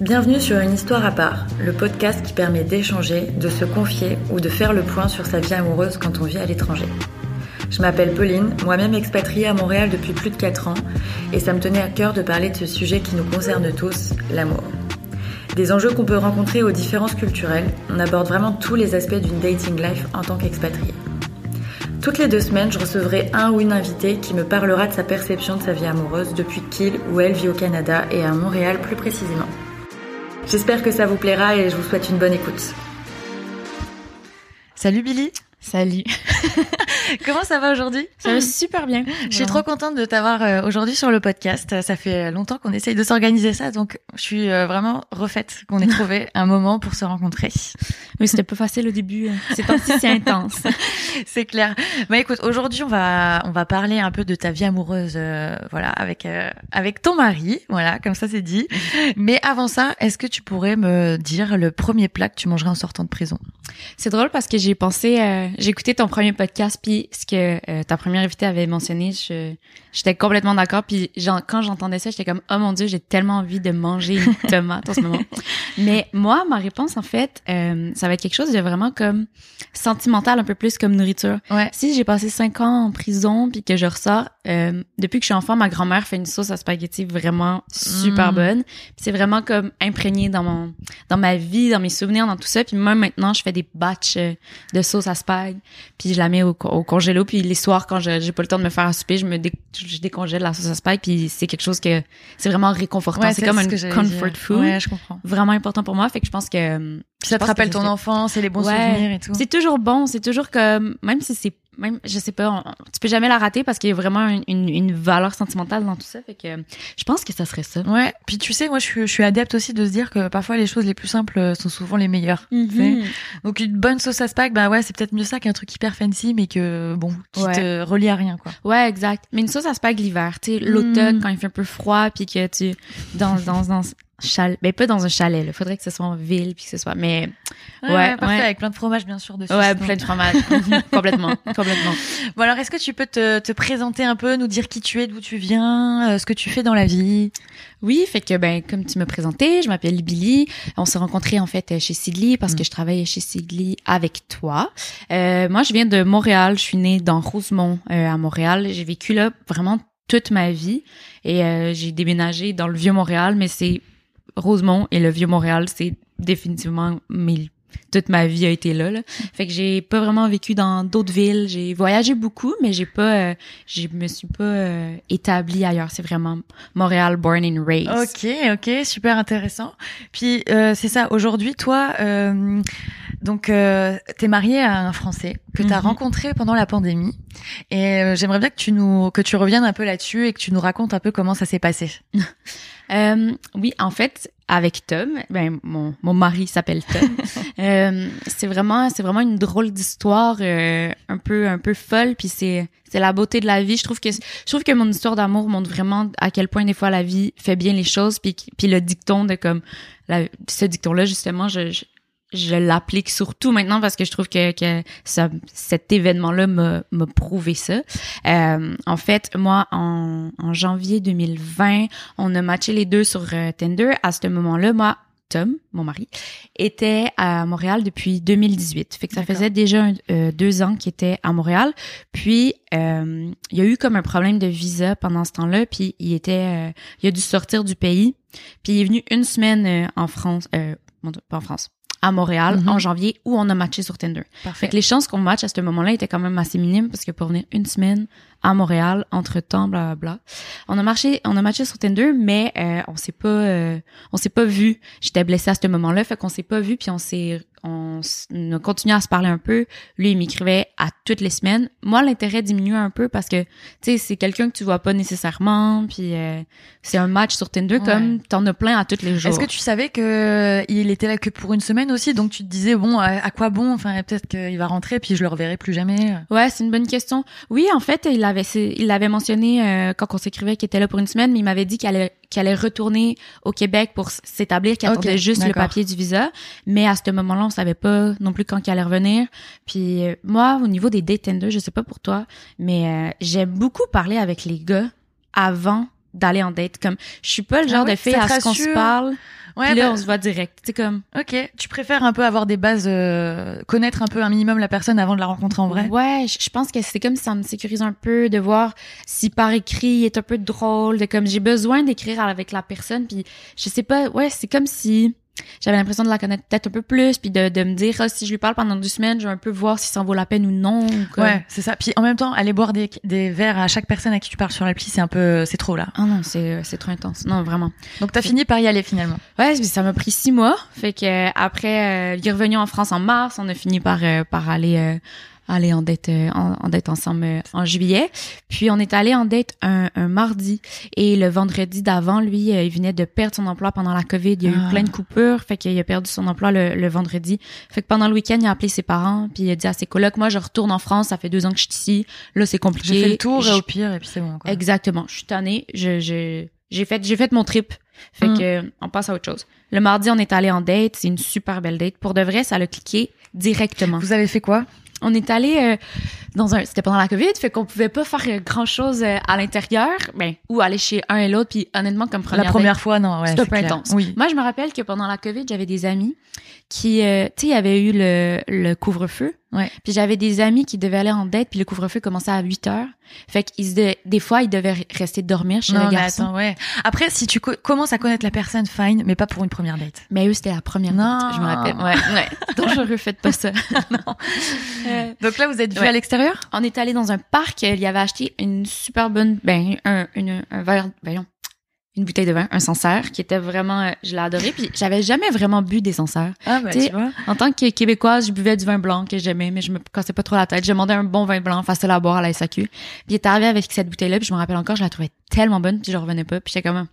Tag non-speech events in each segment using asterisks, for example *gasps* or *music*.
Bienvenue sur Une histoire à part, le podcast qui permet d'échanger, de se confier ou de faire le point sur sa vie amoureuse quand on vit à l'étranger. Je m'appelle Pauline, moi-même expatriée à Montréal depuis plus de 4 ans, et ça me tenait à cœur de parler de ce sujet qui nous concerne tous, l'amour. Des enjeux qu'on peut rencontrer aux différences culturelles, on aborde vraiment tous les aspects d'une dating life en tant qu'expatrié. Toutes les deux semaines, je recevrai un ou une invitée qui me parlera de sa perception de sa vie amoureuse depuis qu'il ou elle vit au Canada et à Montréal plus précisément. J'espère que ça vous plaira et je vous souhaite une bonne écoute. Salut Billy Salut. *laughs* *laughs* Comment ça va aujourd'hui? Ça va super bien. Je suis trop contente de t'avoir euh, aujourd'hui sur le podcast. Ça fait longtemps qu'on essaye de s'organiser ça, donc je suis euh, vraiment refaite qu'on ait trouvé *laughs* un moment pour se rencontrer. Oui, c'était peu facile au début. C'est pas si intense. *laughs* C'est clair. Bah écoute, aujourd'hui on va on va parler un peu de ta vie amoureuse, euh, voilà, avec avec ton mari, voilà, comme ça c'est dit. Mais avant ça, est-ce que tu pourrais me dire le premier plat que tu mangerais en sortant de prison? C'est drôle parce que j'ai pensé j'ai écouté ton premier podcast, puis ce que euh, ta première invitée avait mentionné, je, j'étais complètement d'accord. Puis quand j'entendais ça, j'étais comme oh mon dieu, j'ai tellement envie de manger une *laughs* tomate en ce moment. Mais moi, ma réponse en fait, euh, ça va être quelque chose de vraiment comme sentimental, un peu plus comme nourriture. Ouais. Si j'ai passé cinq ans en prison puis que je ressors, euh, depuis que je suis enfant, ma grand-mère fait une sauce à spaghetti vraiment super Mm. bonne. C'est vraiment comme imprégné dans mon dans ma vie, dans mes souvenirs, dans tout ça. Puis même maintenant, je fais des batchs euh, de sauce à spag, puis je la mets au, co- au congélo. Puis les soirs, quand j'ai pas le temps de me faire à souper, je me dé- je décongèle la sauce à spag. Puis c'est quelque chose que c'est vraiment réconfortant. c'est comme un comfort dire. food, Ouais, je comprends. vraiment important pour moi. Fait que je pense que Puis ça te rappelle ton enfance et les bons Ouais. souvenirs et tout. C'est toujours bon, c'est toujours comme même si c'est même je sais pas, on- tu peux jamais la rater parce qu'il y a vraiment une, une, une valeur sentimentale dans tout ça. Fait que euh, je pense que ça serait ça. Ouais, puis tu sais, moi je suis, je suis adepte aussi de se dire que parfois les choses les plus simples euh, sont souvent les meilleures. Mhm. Donc une bonne sauce à spag, bah ouais, c'est peut-être mieux ça qu'un truc hyper fancy, mais que bon, qui Ouais. te relie à rien quoi. Ouais, exact. Mais une sauce à spag l'hiver, tu sais, l'automne Mm. quand il fait un peu froid puis que tu dans dans dans chalet, ben pas dans un chalet, là. Faudrait que ce soit en ville puis que ce soit mais Ouais, parfait, ouais. avec plein de fromage bien sûr dessus. ouais, plein de fromage. *laughs* Complètement, complètement. Bon alors, est-ce que tu peux te, te présenter un peu, nous dire qui tu es, d'où tu viens, euh, ce que tu fais dans la vie? Oui, fait que ben comme tu m'as présenté, je m'appelle Billy. On s'est rencontrés en fait chez Sidley parce Mm. que je travaillais chez Sidley avec toi. Euh, moi, je viens de Montréal. Je suis née dans Rosemont euh, à Montréal. J'ai vécu là vraiment toute ma vie et euh, j'ai déménagé dans le vieux Montréal, mais c'est Rosemont et le vieux Montréal, c'est définitivement mes toute ma vie a été là, là. Fait que j'ai pas vraiment vécu dans d'autres villes. J'ai voyagé beaucoup, mais j'ai pas, euh, je me suis pas euh, établie ailleurs. C'est vraiment Montréal, born and raised. Ok, ok, super intéressant. Puis euh, c'est ça. Aujourd'hui, toi, euh, donc euh, t'es marié à un Français que t'as Mhm. rencontré pendant la pandémie, et euh, j'aimerais bien que tu nous que tu reviennes un peu là-dessus et que tu nous racontes un peu comment ça s'est passé. *laughs* Euh, oui, en fait, avec Tom, ben mon mon mari s'appelle Tom. *laughs* euh, c'est vraiment c'est vraiment une drôle d'histoire, euh, un peu un peu folle, puis c'est c'est la beauté de la vie. Je trouve que je trouve que mon histoire d'amour montre vraiment à quel point des fois la vie fait bien les choses, puis puis le dicton de comme la, ce dicton là justement, je, je je l'applique surtout maintenant parce que je trouve que, que ça, cet événement-là m'a prouvé ça. Euh, en fait, moi, en, en janvier 2020, on a matché les deux sur euh, Tinder. À ce moment-là, moi, Tom, mon mari, était à Montréal depuis 2018. Fait que ça faisait déjà euh, deux ans qu'il était à Montréal. Puis, euh, il y a eu comme un problème de visa pendant ce temps-là. Puis, il était, euh, il a dû sortir du pays. Puis, il est venu une semaine en France, euh, pas en France, à Montréal Mhm. en janvier où on a matché sur Tinder. Fait Parfait. que les chances qu'on matche à ce moment-là étaient quand même assez minimes parce que pour venir une semaine à Montréal, entre temps, bla bla bla. On a marché, on a matché sur Tinder, mais euh, on s'est pas, euh, on s'est pas vu. J'étais blessée à ce moment-là, fait qu'on s'est pas vu, puis on s'est, on, on a continué à se parler un peu. Lui, il m'écrivait à toutes les semaines. Moi, l'intérêt diminue un peu parce que, tu sais, c'est quelqu'un que tu vois pas nécessairement, puis euh, c'est un match sur Tinder Ouais. comme t'en as plein à tous les jours. Est-ce que tu savais que euh, il était là que pour une semaine aussi, donc tu te disais bon, à, à quoi bon? Enfin, peut-être qu'il va rentrer, puis je le reverrai plus jamais. Ouais, c'est une bonne question. Oui, en fait, il avait il l'avait mentionné euh, quand on s'écrivait qu'il était là pour une semaine, mais il m'avait dit qu'il allait qu'il allait retourner au Québec pour s'établir, qu'il Ok, attendait juste le papier du visa. Mais à ce moment-là, on savait pas non plus quand il allait revenir. Puis euh, moi, au niveau des date je sais pas pour toi, mais euh, j'aime beaucoup parler avec les gars avant d'aller en date. Comme je suis pas le Ah genre de fille à ce qu'on se parle. Ouais, puis là, bah on se voit direct. C'est comme. Ok. Tu préfères un peu avoir des bases, euh, connaître un peu un minimum la personne avant de la rencontrer en vrai? Ouais, je pense que c'est comme ça me sécurise un peu de voir si par écrit il est un peu drôle, de comme j'ai besoin d'écrire avec la personne, puis je sais pas. Ouais, c'est comme si j'avais l'impression de la connaître peut-être un peu plus puis de, de me dire ah, si je lui parle pendant deux semaines je vais un peu voir si ça en vaut la peine ou non ouais c'est ça. Puis en même temps aller boire des, des verres à chaque personne à qui tu parles sur l'appli c'est un peu c'est trop là. Ah non c'est c'est trop intense. Non vraiment. Donc t'as fini par y aller finalement. Ouais ça m'a pris six mois. Fait que après euh, est revenu en France en mars. On a fini par euh, par aller euh, aller en dette euh, en, dette ensemble euh, en juillet. Puis on est allé en dette un, un mardi et le vendredi d'avant, lui, euh, il venait de perdre son emploi pendant la COVID. Il y a eu ah. plein de coupures, fait qu'il a perdu son emploi le, le, vendredi. Fait que pendant le week-end, il a appelé ses parents puis il a dit à ses colocs, moi je retourne en France, ça fait deux ans que je suis ici, là c'est compliqué. J'ai fait le tour au pire et puis c'est bon. Quoi. Exactement. Je suis tannée. Je, je j'ai fait j'ai fait mon trip. Fait mm. que on passe à autre chose. Le mardi, on est allé en date. C'est une super belle date. Pour de vrai, ça l'a cliqué directement. Vous avez fait quoi? On est allé euh, dans un c'était pendant la Covid, fait qu'on pouvait pas faire euh, grand chose euh, à l'intérieur, ben ou aller chez un et l'autre puis honnêtement comme première La première fois non, ouais, c'était intense. Oui. Moi je me rappelle que pendant la Covid, j'avais des amis qui tu sais, il y avait eu le, le couvre-feu Ouais. Puis j'avais des amis qui devaient aller en dette, puis le couvre-feu commençait à 8 heures. Fait qu'ils des fois ils devaient rester dormir chez non, le garçon. Attends, ouais. Après si tu commences à connaître la personne fine, mais pas pour une première date. Mais eux c'était la première non. date, je me rappelle. Ouais, ouais. *laughs* Dangereux, faites pas ça. *laughs* non. Euh, Donc là vous êtes vus à l'extérieur? On est allé dans un parc, il y avait acheté une super bonne ben un une, un verre voyons une bouteille de vin, un Sancerre, qui était vraiment, euh, je l'ai adoré. Puis j'avais jamais vraiment bu des Sancerres. Ah ben, tu vois. En tant que Québécoise, je buvais du vin blanc que j'aimais, mais je me cassais pas trop la tête. J'ai demandé un bon vin blanc, facile à boire à la SAQ. Puis il est arrivé avec cette bouteille-là, puis je me rappelle encore, je la trouvais tellement bonne, puis je revenais pas. Puis j'étais comme,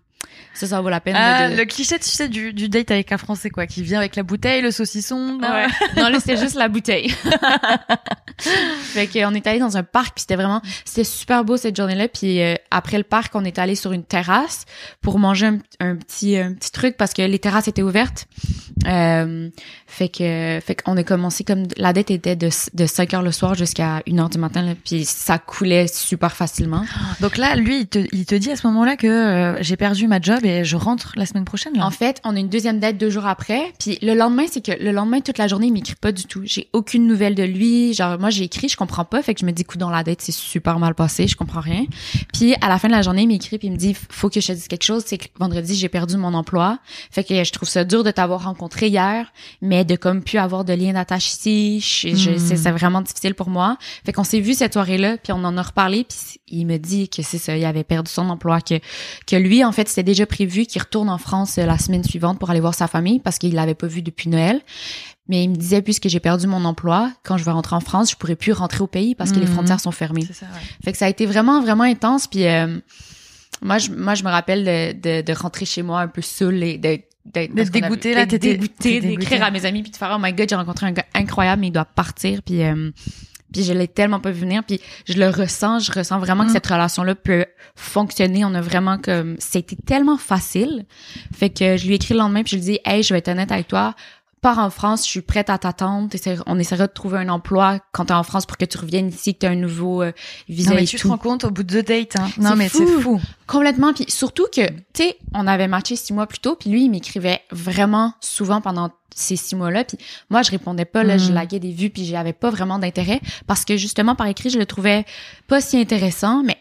ça, ça vaut la peine. Ah, Le cliché, tu sais, du, du date avec un Français, quoi, qui vient avec la bouteille, le saucisson. Ouais. *laughs* non, là, c'était juste la bouteille. *laughs* fait qu'on est allé dans un parc, puis c'était vraiment, c'était super beau cette journée-là. Puis euh, après le parc, on est allé sur une terrasse pour manger un, petit, un petit truc parce que les terrasses étaient ouvertes. Euh, fait que, fait qu'on a commencé comme la dette était de, de 5 heures le soir jusqu'à 1 heure du matin, là, puis ça coulait super facilement. Donc là, lui, il te, il te dit à ce moment-là que euh, j'ai perdu ma job et je rentre la semaine prochaine. Là. En fait, on a une deuxième date deux jours après. Puis le lendemain, c'est que le lendemain, toute la journée, il m'écrit pas du tout. J'ai aucune nouvelle de lui. Genre, moi, j'ai écrit, je comprends pas. Fait que je me dis, coup, dans la date, c'est super mal passé. Je comprends rien. Puis à la fin de la journée, il m'écrit puis il me dit, faut que je te dise quelque chose. C'est que vendredi, j'ai perdu mon emploi. Fait que je trouve ça dur de t'avoir rencontré hier, mais de comme plus avoir de lien d'attache ici. Je, hmm. C'est vraiment difficile pour moi. Fait qu'on s'est vu cette soirée-là, puis on en a reparlé. Puis il me dit que c'est ça, il avait perdu son emploi, que que lui, en fait, c'était déjà prévu qu'il retourne en France euh, la semaine suivante pour aller voir sa famille parce qu'il l'avait pas vu depuis Noël. Mais il me disait, puisque j'ai perdu mon emploi, quand je vais rentrer en France, je pourrais plus rentrer au pays parce que les mhm. frontières sont fermées. Ça, Fait que ça a été vraiment, vraiment intense. Puis euh, moi, je, moi, je me rappelle de, de, rentrer chez moi un peu seul et de d'être dégoûté là t'étais dégoûté d'écrire à mes amis puis de faire oh my god j'ai rencontré un gars incroyable mais il doit partir puis euh, puis je l'ai tellement pas vu venir puis je le ressens je ressens vraiment que mm. cette relation là peut fonctionner. On a vraiment comme c'était tellement facile. Fait que je lui écris le lendemain puis je lui dis hey je vais être honnête avec toi pars en France, je suis prête à t'attendre. On essaiera de trouver un emploi quand t'es en France pour que tu reviennes ici, que t'as un nouveau euh, visa. Non, mais tu te rends compte au bout de deux dates. Hein. Non, mais c'est fou. Complètement. Puis surtout que, tu sais, on avait matché six mois plus tôt, puis lui, il m'écrivait vraiment souvent pendant ces six mois-là. Puis moi, je répondais pas, là, je hmm. laguais des vues, puis j'avais pas vraiment d'intérêt parce que justement, par écrit, je le trouvais pas si intéressant, mais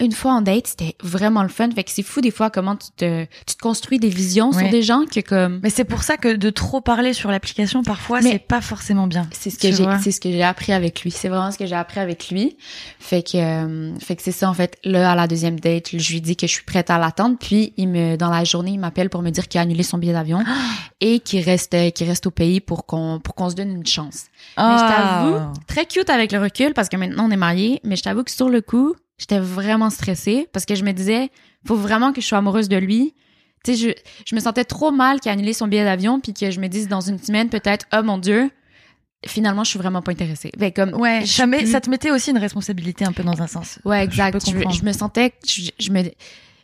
une fois en date, c'était vraiment le fun. Fait que c'est fou des fois comment tu te, tu te construis des visions sur des gens que comme. Mais c'est pour ça que de trop parler sur l'application parfois c'est pas forcément bien. C'est ce que j'ai, c'est ce que j'ai appris avec lui. C'est vraiment ce que j'ai appris avec lui. Fait que, euh, fait que c'est ça en fait. Là à la deuxième date, je lui dis que je suis prête à l'attendre. Puis il me, dans la journée, il m'appelle pour me dire qu'il a annulé son billet d'avion *gasps* et qu'il reste, qu'il reste au pays pour qu'on, pour qu'on se donne une chance. Mais je t'avoue, ah. très cute avec le recul parce que maintenant on est mariés. Mais je t'avoue que sur le coup J'étais vraiment stressée parce que je me disais, faut vraiment que je sois amoureuse de lui. Tu sais, je, je me sentais trop mal qu'il ait annulé son billet d'avion puis que je me dise dans une semaine peut-être, oh mon Dieu, finalement, je suis vraiment pas intéressée. Ben, comme, ouais, ça, ça te mettait aussi une responsabilité un peu dans un sens. Ouais, exact. Je, me sentais, je, me,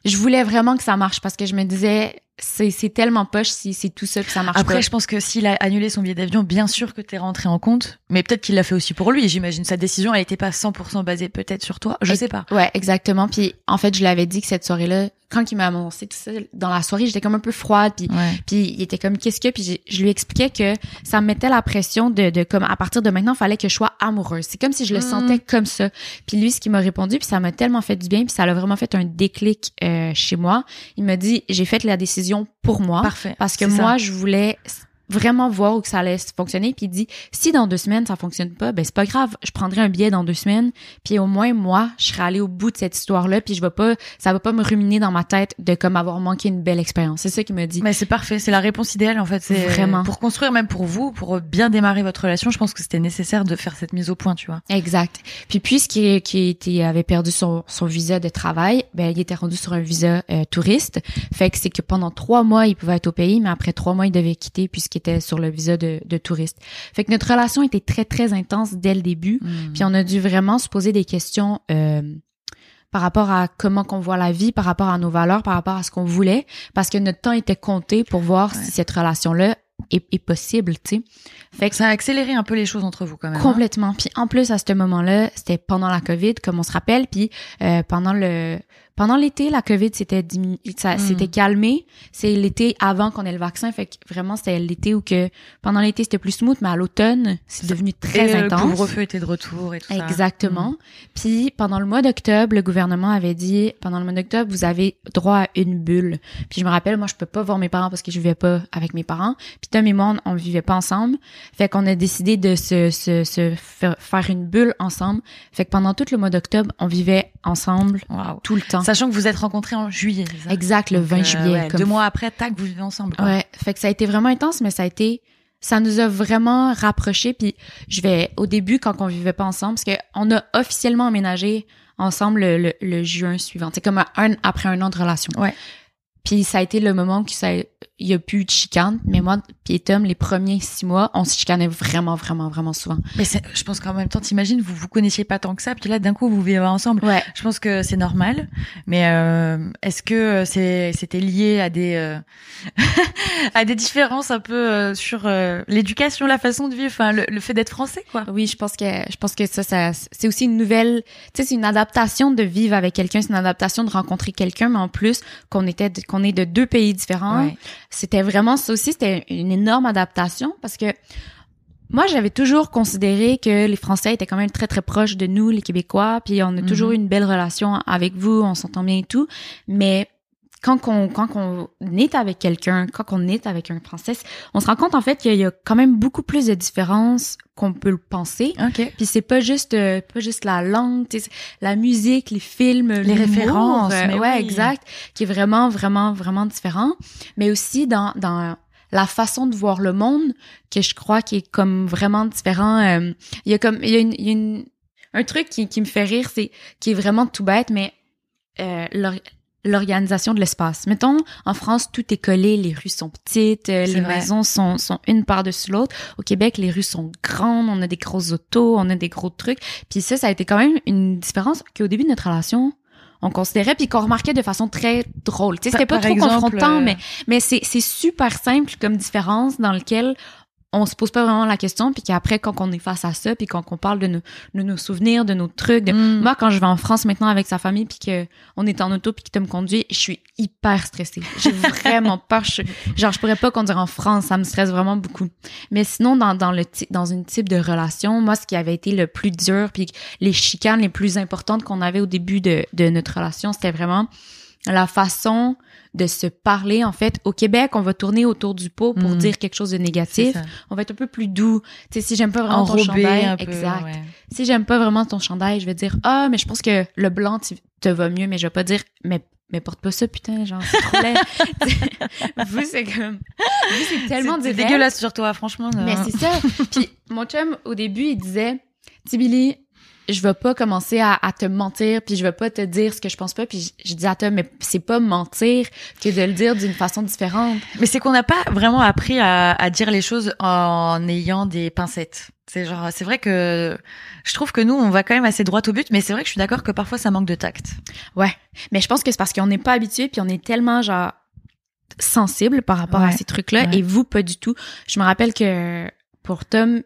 je voulais vraiment que ça marche parce que je me disais, c'est tellement poche si c'est tout ça que ça marche Après, je pense que s'il a annulé son billet d'avion, bien sûr que t'es rentré en compte, mais peut-être qu'il l'a fait aussi pour lui. J'imagine sa décision, elle était pas 100% basée peut-être sur toi. Je sais pas. Ouais, exactement. Puis en fait, je l'avais dit que cette soirée-là, quand il m'a annoncé tout ça dans la soirée, j'étais comme un peu froide. Puis puis il était comme qu'est-ce que puis je lui expliquais que ça me mettait la pression de, de comme à partir de maintenant, il fallait que je sois amoureuse. C'est comme si je le mm. sentais comme ça. Puis lui, ce qui m'a répondu, puis ça m'a tellement fait du bien, puis ça a vraiment fait un déclic euh, chez moi. Il m'a dit j'ai fait la décision pour moi. Parfait. Parce que moi, je voulais vraiment voir où que ça allait fonctionner puis il dit si dans deux semaines ça fonctionne pas ben c'est pas grave. Je prendrai un billet dans deux semaines puis au moins moi je serai allée au bout de cette histoire là puis je vais pas ça va pas me ruminer dans ma tête de comme avoir manqué une belle expérience. C'est ça qu'il me dit. Mais c'est parfait. C'est la réponse idéale en fait. C'est vraiment. pour construire même pour vous pour bien démarrer votre relation je pense que c'était nécessaire de faire cette mise au point tu vois. Exact. Puis puisqu'il qui était avait perdu son, son visa de travail ben il était rendu sur un visa euh, touriste. Fait que c'est que pendant trois mois il pouvait être au pays mais après trois mois il devait quitter puisqu'il était sur le visa de, de touriste. Fait que notre relation était très, très intense dès le début. Hmm. Puis on a dû vraiment se poser des questions euh, par rapport à comment qu'on voit la vie, par rapport à nos valeurs, par rapport à ce qu'on voulait, parce que notre temps était compté pour voir si cette relation-là est, possible, tu sais. Fait que ça a accéléré un peu les choses entre vous quand même. Hein? Complètement. Puis en plus à ce moment-là, c'était pendant la Covid, comme on se rappelle, puis euh, pendant le pendant l'été, la COVID s'était ça s'était hmm. calmé. C'est l'été avant qu'on ait le vaccin, fait que vraiment c'était l'été où que pendant l'été c'était plus smooth, mais à l'automne c'est devenu très intense. Le couvre-feu était de retour et tout ça. Exactement. Hmm. Puis pendant le mois d'octobre, le gouvernement avait dit pendant le mois d'octobre vous avez droit à une bulle. Puis je me rappelle, moi je peux pas voir mes parents parce que je vivais pas avec mes parents. Puis Tom et moi on, vivait pas ensemble, fait qu'on a décidé de se, se, se faire une bulle ensemble. Fait que pendant tout le mois d'octobre on vivait ensemble tout le temps. Sachant que vous êtes rencontrés en juillet. Exact, le 20 euh, juillet. Deux mois après, tac, vous vivez ensemble. Ouais, fait que ça a été vraiment intense, mais ça a été, ça nous a vraiment rapprochés. Puis je vais au début quand on vivait pas ensemble, parce que on a officiellement emménagé ensemble le, le, juin suivant. C'est comme un après un an de relation. Ouais. Puis ça a été le moment où ça, il y a plus de chicane. Mais moi, puis Tom, les premiers six mois, on se chicanait vraiment, vraiment, vraiment souvent. Mais je pense qu'en même temps, t'imagines, vous vous connaissiez pas tant que ça, puis là, d'un coup, vous vivez ensemble. Ouais. Je pense que c'est normal. Mais euh, est-ce que c'est c'était lié à des euh, *laughs* à des différences un peu euh, sur l'éducation, la façon de vivre, enfin le, fait d'être français, quoi? Oui, je pense que je pense que ça, ça c'est aussi une nouvelle, tu sais, c'est une adaptation de vivre avec quelqu'un, c'est une adaptation de rencontrer quelqu'un, mais en plus qu'on était on est de deux pays différents. C'était vraiment ça aussi, c'était une énorme adaptation parce que moi, j'avais toujours considéré que les Français étaient quand même très très proches de nous, les Québécois, puis on a mhm. toujours eu une belle relation avec vous, on s'entend bien et tout, mais quand on quand on est avec quelqu'un, quand on est avec un français, on se rend compte en fait qu'il y a quand même beaucoup plus de différences qu'on peut le penser. Okay. Puis c'est pas juste euh, pas juste la langue, la musique, les films, les références, euh, ouais, exact, qui est vraiment vraiment vraiment différent, mais aussi dans dans la façon de voir le monde que je crois qui est comme vraiment différent. Euh, il y a comme il y a, une, il y a une, un truc qui, qui me fait rire, c'est qui est vraiment tout bête, mais euh, l'organisation de l'espace. Mettons, en France, tout est collé, les rues sont petites, euh, les maisons sont, sont une par-dessus l'autre. Au Québec, les rues sont grandes, on a des grosses autos, on a des gros trucs. Puis ça, ça a été quand même une différence qu'au début de notre relation, on considérait puis qu'on remarquait de façon très drôle. Tu sais, c'était pas trop confrontant, euh, mais mais c'est c'est super simple comme différence dans lequel on se pose pas vraiment la question puis qu'après quand on est face à ça puis quand on parle de nos, de nos souvenirs de nos trucs de... Mm. moi quand je vais en France maintenant avec sa famille puis que on est en auto puis qu'il me conduit je suis hyper stressée. J'ai *laughs* vraiment peur. Je, genre je pourrais pas conduire en France ça me stresse vraiment beaucoup. Mais sinon dans dans le dans une type de relation moi ce qui avait été le plus dur puis les chicanes les plus importantes qu'on avait au début de de notre relation c'était vraiment la façon de se parler. En fait, au Québec, on va tourner autour du pot pour mm. dire quelque chose de négatif. On va être un peu plus doux. Tu sais, si j'aime pas vraiment ton chandail, exact. Si j'aime pas vraiment ton chandail, je vais dire ah mais je pense que le blanc te va mieux, mais je vais pas dire mais mais porte pas ça putain genre c'est trop laid. *laughs* vous c'est comme vous c'est tellement c'est dégueulasse sur toi franchement. Mais c'est ça. *laughs* Puis mon chum au début il disait Tibili je vais pas commencer à, te mentir puis je vais pas te dire ce que je pense pas puis je, dis à toi mais c'est pas mentir que de le dire d'une façon différente. Mais c'est qu'on n'a pas vraiment appris à, à, dire les choses en ayant des pincettes. C'est genre c'est vrai que je trouve que nous on va quand même assez droit au but mais c'est vrai que je suis d'accord que parfois ça manque de tact. Ouais. Mais je pense que c'est parce qu'on n'est pas habitué puis on est tellement genre sensible par rapport à ces trucs-là ouais. et vous pas du tout. Je me rappelle que pour Tom,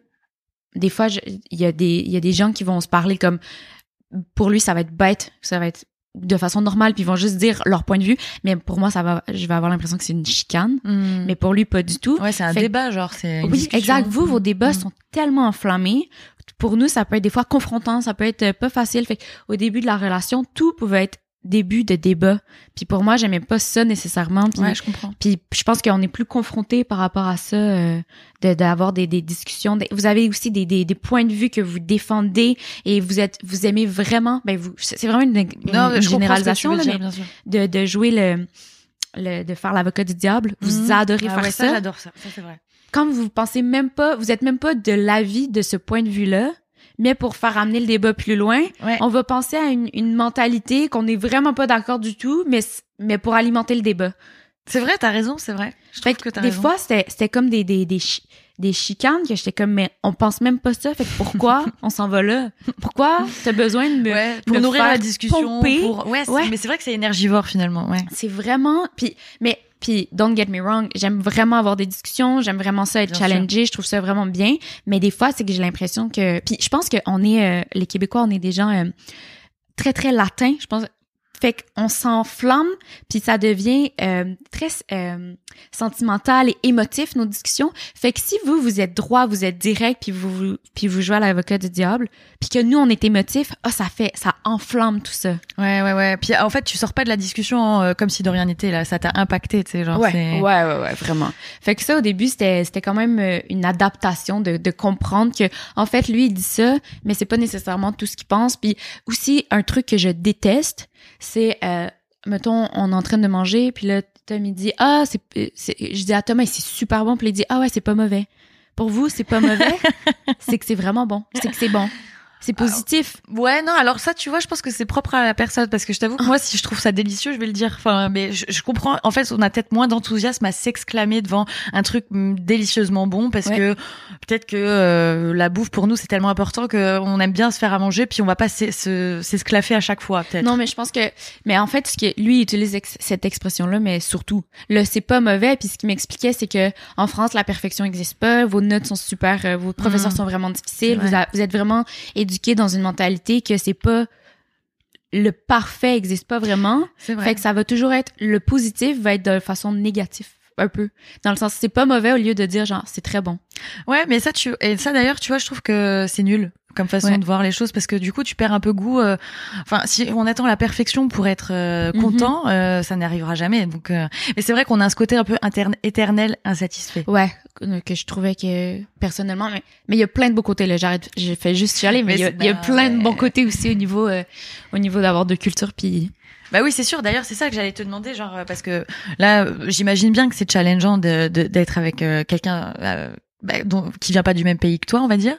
des fois, il y a des il y a des gens qui vont se parler comme pour lui ça va être bête, ça va être de façon normale puis ils vont juste dire leur point de vue, mais pour moi ça va je vais avoir l'impression que c'est une chicane, Hmm. mais pour lui pas du tout. ouais, c'est un Fait- débat, genre, c'est. Oui, discussion. exact. Vous, vos débats Mm. sont tellement enflammés. Pour nous, ça peut être des fois confrontant, ça peut être pas facile. Fait au début de la relation, tout pouvait être début de débat. Puis pour moi, j'aimais pas ça nécessairement. Puis, Ouais, je comprends. puis je pense qu'on est plus confronté par rapport à ça, euh, de d'avoir des, des discussions. Vous avez aussi des, des, des points de vue que vous défendez et vous êtes vous aimez vraiment. Ben vous, c'est vraiment une, une- Non, généralisation là, dire, mais de, de jouer le, le de faire l'avocat du diable. Vous Mhm. adorez Ah faire ouais, ça j'adore ça. Ça, c'est vrai. quand vous pensez même pas, vous êtes même pas de l'avis de ce point de vue-là, mais pour faire amener le débat plus loin, Ouais. on va penser à une, une mentalité qu'on est vraiment pas d'accord du tout, mais mais pour alimenter le débat. C'est vrai, t'as raison, c'est vrai. Je Fait trouve que que t'as des raison. fois c'était comme des des des, chi- des chicanes que j'étais comme mais on pense même pas ça, fait que pourquoi *laughs* on s'en va là? Pourquoi t'as besoin de me Ouais, pour me nourrir faire la discussion, pomper? pour Ouais. mais c'est vrai que c'est énergivore finalement, ouais. C'est vraiment puis mais puis don't get me wrong, j'aime vraiment avoir des discussions, j'aime vraiment ça être Bien challengé, je trouve ça vraiment bien, mais des fois c'est que j'ai l'impression que puis je pense qu'on est euh, les Québécois, on est des gens euh, très très latins, je pense fait qu'on s'enflamme puis ça devient euh, très euh, sentimental et émotif nos discussions. Fait que si vous vous êtes droit, vous êtes direct puis vous, vous puis vous jouez à l'avocat du diable, puis que nous on est émotif, ah ça fait ça enflamme tout ça. Ouais, ouais, ouais. Puis en fait, tu sors pas de la discussion euh, comme si de rien n'était là. Ça t'a impacté, tu sais, genre. c'est- ouais, ouais, ouais, vraiment. Fait que ça, au début, c'était, c'était quand même euh, une adaptation de, de comprendre que, en fait, lui, il dit ça, mais c'est pas nécessairement tout ce qu'il pense. Puis aussi, un truc que je déteste, c'est, euh, mettons, on est en train de manger, puis là, Tom, il dit, ah, c'est, c'est, je dis à Thomas, c'est super bon, puis il dit, ah ouais, c'est pas mauvais. Pour vous, c'est pas mauvais, *laughs* c'est que c'est vraiment bon, c'est que c'est bon. C'est positif. Ouais, non, alors ça, tu vois, je pense que c'est propre à la personne parce que je t'avoue que moi, si je trouve ça délicieux, je vais le dire. Enfin, mais je, je comprends. En fait, on a peut-être moins d'enthousiasme à s'exclamer devant un truc mm, délicieusement bon parce Ouais. que peut-être que euh, la bouffe pour nous c'est tellement important que on aime bien se faire à manger puis on va pas s'es- se- s'esclaffer à chaque fois peut-être. Non, mais je pense que, mais en fait, ce que lui il utilise ex- cette expression-là, mais surtout, le c'est pas mauvais. Puis ce qu'il m'expliquait, c'est que en France, la perfection n'existe pas. Vos notes sont super, euh, vos professeurs Mm. sont vraiment difficiles. Vous, a- vous êtes vraiment éduqués dans une mentalité que c'est pas le parfait existe pas vraiment. c'est Fait que ça va toujours être le positif va être de façon négative un peu dans le sens c'est pas mauvais au lieu de dire genre c'est très bon. Ouais, mais ça, tu et ça d'ailleurs, tu vois, je trouve que c'est nul comme façon Ouais. de voir les choses parce que du coup, tu perds un peu goût. euh, Enfin, si on attend la perfection pour être euh, Mhm. content, euh, ça n'arrivera jamais. Donc, euh, mais c'est vrai qu'on a ce côté un peu interne, éternel, insatisfait. Ouais, que que je trouvais que personnellement, mais mais il y a plein de beaux côtés là. J'arrête, j'ai fait juste chialer, mais Mais il y a, y plein de bons côtés aussi au niveau euh, au niveau d'avoir de culture puis. Bah oui, c'est sûr. D'ailleurs, c'est ça que j'allais te demander, genre euh, parce que là, j'imagine bien que c'est challengeant d'être avec euh, quelqu'un. euh, bah, qui vient pas du même pays que toi, on va dire.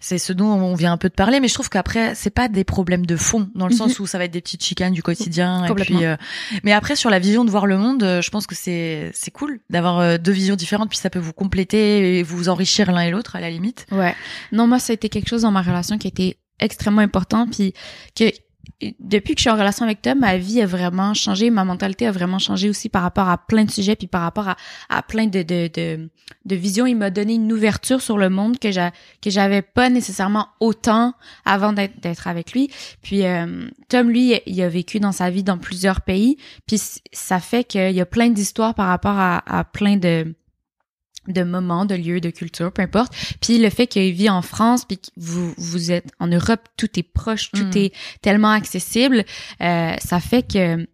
C'est ce dont on vient un peu de parler, mais je trouve qu'après, c'est pas des problèmes de fond, dans le Mhm. sens où ça va être des petites chicanes du quotidien. Et puis, euh, mais après, sur la vision de voir le monde, euh, je pense que c'est c'est cool d'avoir euh, deux visions différentes, puis ça peut vous compléter et vous enrichir l'un et l'autre à la limite. Ouais. Non, moi ça a été quelque chose dans ma relation qui a été extrêmement important puis que depuis que je suis en relation avec Tom, ma vie a vraiment changé, ma mentalité a vraiment changé aussi par rapport à plein de sujets puis par rapport à, à plein de de de, de visions. Il m'a donné une ouverture sur le monde que j'a que j'avais pas nécessairement autant avant d'être avec lui. Puis euh, Tom lui, il a vécu dans sa vie dans plusieurs pays, puis ça fait qu'il y a plein d'histoires par rapport à, à plein de de moments, de lieux, de culture, peu importe. Puis le fait qu'il vit en France, puis que vous vous êtes en Europe, tout est proche, tout Mm. est tellement accessible, euh, ça fait que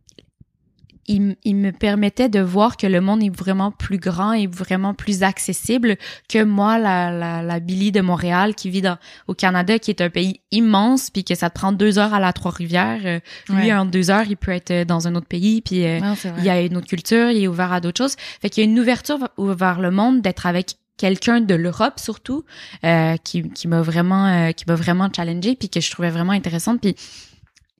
il, il me permettait de voir que le monde est vraiment plus grand et vraiment plus accessible que moi, la, la, la Billy de Montréal qui vit dans, au Canada, qui est un pays immense, puis que ça te prend deux heures à la Trois-Rivières. Euh, Lui, Ouais. en deux heures, il peut être euh, dans un autre pays, puis euh, Non, il y a une autre culture, il est ouvert à d'autres choses. Fait qu'il y a une ouverture vers le monde d'être avec quelqu'un de l'Europe surtout euh, qui, qui m'a vraiment euh, qui m'a vraiment challengé puis que je trouvais vraiment intéressante puis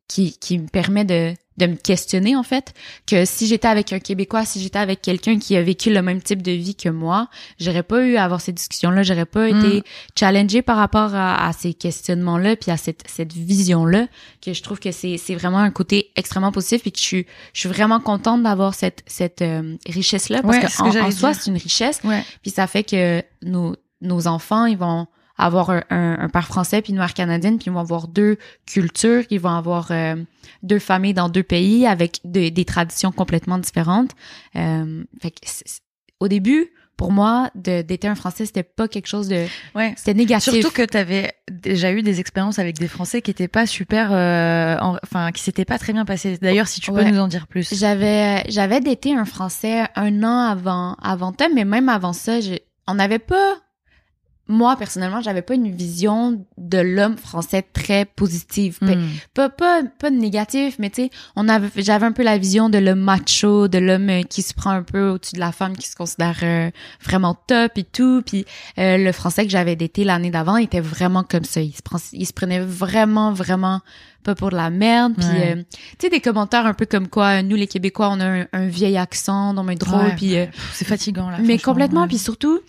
qui, qui me permet de, de me questionner en fait que si j'étais avec un Québécois, si j'étais avec quelqu'un qui a vécu le même type de vie que moi, j'aurais pas eu à avoir ces discussions-là, j'aurais pas été challengée par rapport à, à ces questionnements-là puis à cette, cette vision-là que je trouve que c'est c'est vraiment un côté extrêmement positif puis que je suis je suis vraiment contente d'avoir cette cette euh, richesse-là parce Ouais, que en, en soi c'est une richesse Ouais. puis ça fait que nos nos enfants ils vont avoir un, un, un père français puis une mère canadienne puis ils vont avoir deux cultures ils vont avoir euh, deux familles dans deux pays avec de- des traditions complètement différentes euh, fait que au début pour moi d'être un français c'était pas quelque chose de Ouais. c'était négatif Surtout que tu avais déjà eu des expériences avec des Français qui étaient pas super, euh, en- enfin qui s'étaient pas très bien passées. D'ailleurs, si tu peux Ouais. nous en dire plus. J'avais j'avais daté un Français un an avant avant Tom, mais même avant ça, j'ai- on n'avait pas moi personnellement, j'avais pas une vision de l'homme français très positive. Hmm. Pas pas pas négatif, mais tu sais, on avait j'avais un peu la vision de l'homme macho, de l'homme euh, qui se prend un peu au-dessus de la femme, qui se considère euh, vraiment top et tout. Puis euh, le français que j'avais daté l'année d'avant était vraiment comme ça. Il se prend, il se prenait vraiment vraiment pas pour de la merde. Puis Ouais. euh, tu sais des commentaires un peu comme quoi nous les Québécois on a un, un vieil accent, non mais drôle. Ouais, puis euh, C'est fatigant là. mais complètement. ouais. Puis surtout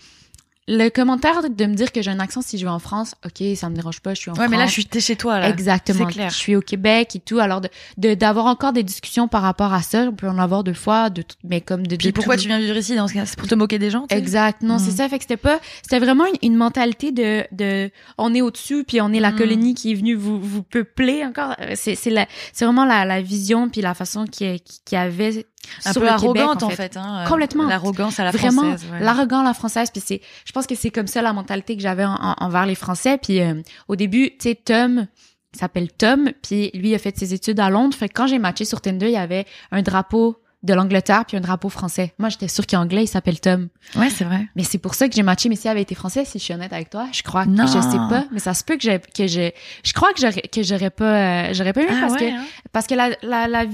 le commentaire de me dire que j'ai un accent si je vais en France, ok, ça me dérange pas, je suis en Ouais, France. mais là, je suis t'es chez toi là. Exactement. C'est clair. Je suis au Québec et tout. Alors de de- d'avoir encore des discussions par rapport à ça, on peut en avoir deux fois, de tout- mais comme de Puis de pourquoi tout- tu viens vivre ici dans ce cas? C'est pour te moquer des gens Exact. Non, c'est Mhm. ça. Fait que c'était pas, c'était vraiment une, une mentalité de, de, on est au-dessus puis on est la Mhm. colonie qui est venue vous, vous peupler encore. C'est, c'est la, c'est vraiment la, la vision puis la façon qui, qui avait Un sur peu arrogante Québec, en fait. hein, euh, Complètement. L'arrogance à la vraiment française. ouais. l'arrogant la française puis c'est je pense que c'est comme ça la mentalité que j'avais en- en- envers les français puis euh, au début tu sais Tom il s'appelle Tom puis lui il a fait ses études à Londres fait que quand j'ai matché sur Tinder il y avait un drapeau de l'Angleterre puis un drapeau français moi j'étais sûre qu'il est anglais il s'appelle Tom Ouais, c'est vrai. mais c'est pour ça que j'ai matché mais s'il avait été français si je suis honnête avec toi je crois Non. que je sais pas mais ça se peut que j'ai que je je crois que j'aurais que j'aurais pas euh, j'aurais pas aimé Ah parce ouais, que hein. parce que la, la, la,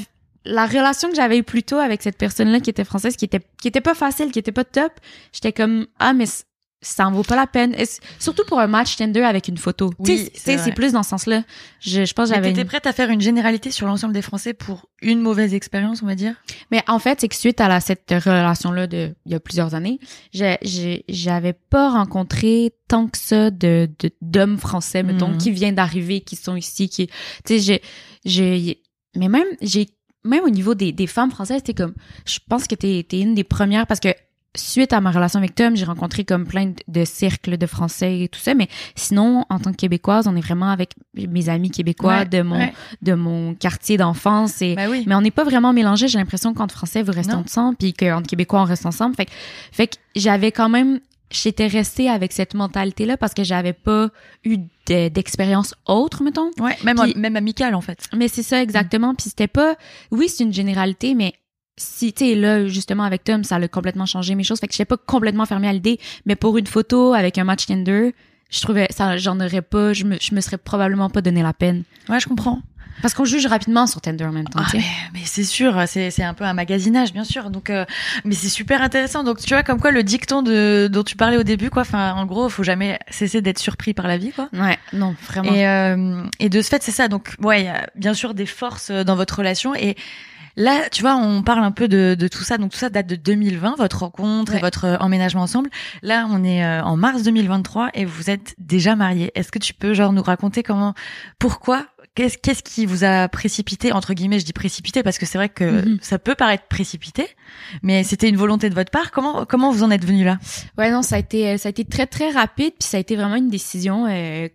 la relation que j'avais eu plus tôt avec cette personne-là qui était française, qui était, qui était pas facile, qui était pas top, j'étais comme, ah, mais ça en vaut pas la peine. Et surtout pour un match Tinder avec une photo. Oui, c'est plus dans ce sens-là. Je, je pense j'avais t'étais une- prête à faire une généralité sur l'ensemble des Français pour une mauvaise expérience, on va dire? Mais en fait, c'est que suite à la, cette relation-là de, il y a plusieurs années, j'ai, j'ai, j'avais pas rencontré tant que ça de, de, d'hommes français, mettons, Mhm. qui viennent d'arriver, qui sont ici, qui, tu sais, j'ai, j'ai, mais même, j'ai, même au niveau des, des femmes françaises, c'était comme, je pense que t'es, t'es une des premières parce que suite à ma relation avec Tom, j'ai rencontré comme plein de, de cercles de français et tout ça, mais sinon, en tant que québécoise, on est vraiment avec mes amis québécois Ouais, de mon, ouais. de mon quartier d'enfance et, oui. mais on n'est pas vraiment mélangés. J'ai l'impression qu'entre Français, vous restez Non. ensemble, puis qu'entre Québécois, on reste ensemble. Fait que, fait que j'avais quand même, j'étais restée avec cette mentalité-là parce que j'avais pas eu de- d'expérience autre, mettons. Ouais, même, Puis- même amical en fait. Mais c'est ça exactement. Puis c'était pas, oui, c'est une généralité, mais si, tu sais, là, justement, avec Tom, ça a complètement changé mes choses. Fait que j'étais pas complètement fermée à l'idée, mais pour une photo avec un match Tinder, je trouvais ça, j'en aurais pas, je me, je me serais probablement pas donné la peine. Ouais, je comprends. Parce qu'on juge rapidement sur Tinder en même temps, Ah, mais, mais c'est sûr, c'est c'est un peu un magasinage, bien sûr. Donc, euh, mais c'est super intéressant. Donc, tu vois, comme quoi le dicton de dont tu parlais au début, quoi. Enfin, en gros, faut jamais cesser d'être surpris par la vie, quoi. Ouais, non, vraiment. Et, euh, et de ce fait, c'est ça. Donc, ouais, il y a bien sûr des forces euh, dans votre relation. Et là, tu vois, on parle un peu de, de tout ça. Donc, tout ça date de 2020, votre rencontre et votre euh, emménagement ensemble. Là, on est euh, en mars 2023 et vous êtes déjà mariés. Est-ce que tu peux, genre, nous raconter comment, pourquoi, qu'est-ce qu'est-ce qui vous a précipité, entre guillemets, je dis précipité parce que c'est vrai que Mhm. ça peut paraître précipité, mais c'était une volonté de votre part. Comment, comment vous en êtes venu là? Ouais, non, ça a été, euh, ça a été très, très rapide, puis ça a été vraiment une décision euh,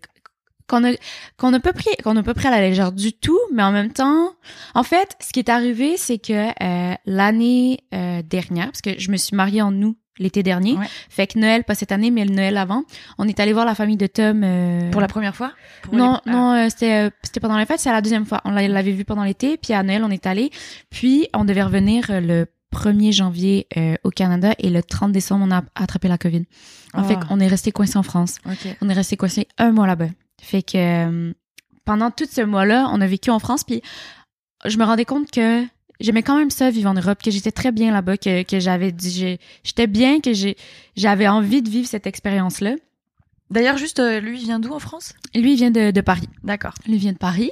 qu'on a, qu'on n'a pas pris, qu'on n'a pas pris à la légère du tout, mais en même temps, en fait, ce qui est arrivé, c'est que euh, l'année euh, dernière, parce que je me suis mariée en août l'été dernier, Ouais. fait que Noël, pas cette année, mais le Noël avant, on est allé voir la famille de Tom. euh, Pour la première fois? Pour non, les- non, euh, c'était euh, c'était pendant les fêtes, c'est la deuxième fois. On l'a- l'avait vu pendant l'été, puis à Noël on est allé, puis on devait revenir euh, le 1er janvier euh, au Canada et le 30 décembre on a attrapé la COVID. En Oh. fait, on est resté coincé en France. Ok. On est resté coincé un mois là-bas. Fait que euh, pendant tout ce mois-là, on a vécu en France, puis je me rendais compte que j'aimais quand même ça vivre en Europe, que j'étais très bien là-bas, que, que j'avais dit, j'étais bien, que j'avais envie de vivre cette expérience-là. D'ailleurs, juste, euh, lui, il vient d'où en France? Lui, il vient de, de Paris. D'accord. Lui vient de Paris.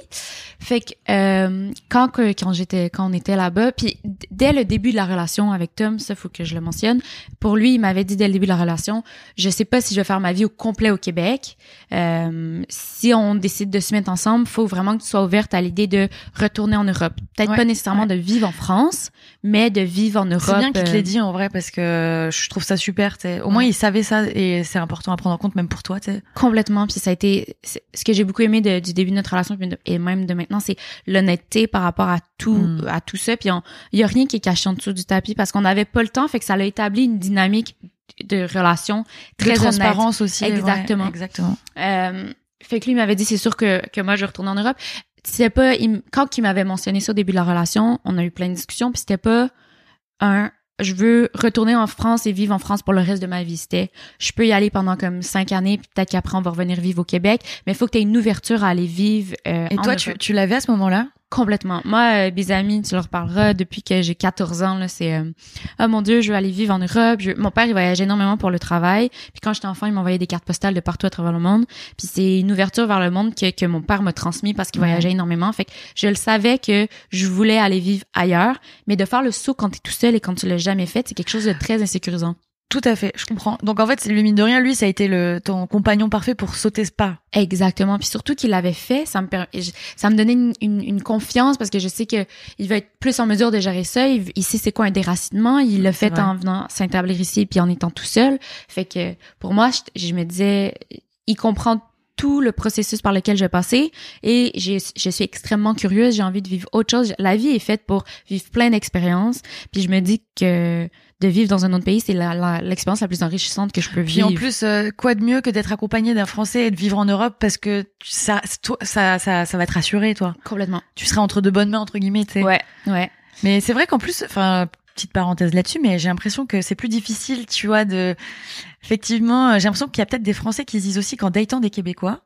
Fait que euh, quand que quand j'étais quand on était là-bas, puis dès le début de la relation avec Tom, ça faut que je le mentionne. Pour lui, il m'avait dit dès le début de la relation, je sais pas si je vais faire ma vie au complet au Québec. Euh, si on décide de se mettre ensemble, faut vraiment que tu sois ouverte à l'idée de retourner en Europe. Peut-être Ouais, pas nécessairement ouais. de vivre en France, mais de vivre en Europe. C'est bien qu'il te euh, l'ait dit en vrai parce que je trouve ça super. t'sais. Au moins, il savait ça et c'est important à prendre en compte même pour toi. t'sais. Complètement. Puis ça a été ce que j'ai beaucoup aimé de- du début de notre relation de- et même de maintenant, c'est l'honnêteté par rapport à tout Mm. à tout ça. Puis il y a rien qui est caché en dessous du tapis parce qu'on n'avait pas le temps. Fait que ça a établi une dynamique de relation De très honnête. transparence aussi. ouais, Exactement. exactement. Euh, fait que lui il m'avait dit c'est sûr que que moi je vais retourner en Europe. C'était pas il quand il m'avait mentionné ça au début de la relation, on a eu plein de discussions puis c'était pas un je veux retourner en France et vivre en France pour le reste de ma vie. C'était, je peux y aller pendant comme cinq années, puis peut-être qu'après on va revenir vivre au Québec, mais il faut que tu aies une ouverture à aller vivre. euh, Et en toi, Europe. tu, tu l'avais à ce moment-là? Complètement. Moi, euh, mes amis, tu leur parleras depuis que j'ai 14 ans. Là, c'est euh, oh mon Dieu, je veux aller vivre en Europe. Je Mon père, il voyageait énormément pour le travail. Puis quand j'étais enfant, il m'envoyait des cartes postales de partout à travers le monde. Puis c'est une ouverture vers le monde que, que mon père m'a transmis parce qu'il voyageait énormément. Fait que je le savais que je voulais aller vivre ailleurs, mais de faire le saut quand t'es tout seul et quand tu l'as jamais fait, c'est quelque chose de très insécurisant. Tout à fait, je comprends. Donc en fait, lui mine de rien, lui, ça a été le ton compagnon parfait pour sauter ce pas. Exactement. Puis surtout qu'il l'avait fait, ça me je- ça me donnait une, une, une confiance parce que je sais que il va être plus en mesure de gérer ça. Il, il sait c'est quoi un déracinement. Il l'a fait vrai. en venant s'établir ici puis en étant tout seul. Fait que pour moi, je, je me disais, il comprend tout le processus par lequel je vais passer et j'ai- je suis extrêmement curieuse. J'ai envie de vivre autre chose. La vie est faite pour vivre plein d'expériences. Puis je me dis que de vivre dans un autre pays, c'est la- l'expérience la, plus enrichissante que je peux vivre. en plus, euh, quoi de mieux que d'être accompagné d'un Français et de vivre en Europe parce que ça, toi, ça, ça, ça va te rassurer, toi. complètement. Tu seras entre de bonnes mains entre guillemets, tu sais. Ouais, ouais. Mais c'est vrai qu'en plus, enfin, petite parenthèse là-dessus, mais j'ai l'impression que c'est plus difficile, tu vois, de, effectivement, euh, j'ai l'impression qu'il y a peut-être des Français qui se disent aussi qu'en datant des Québécois,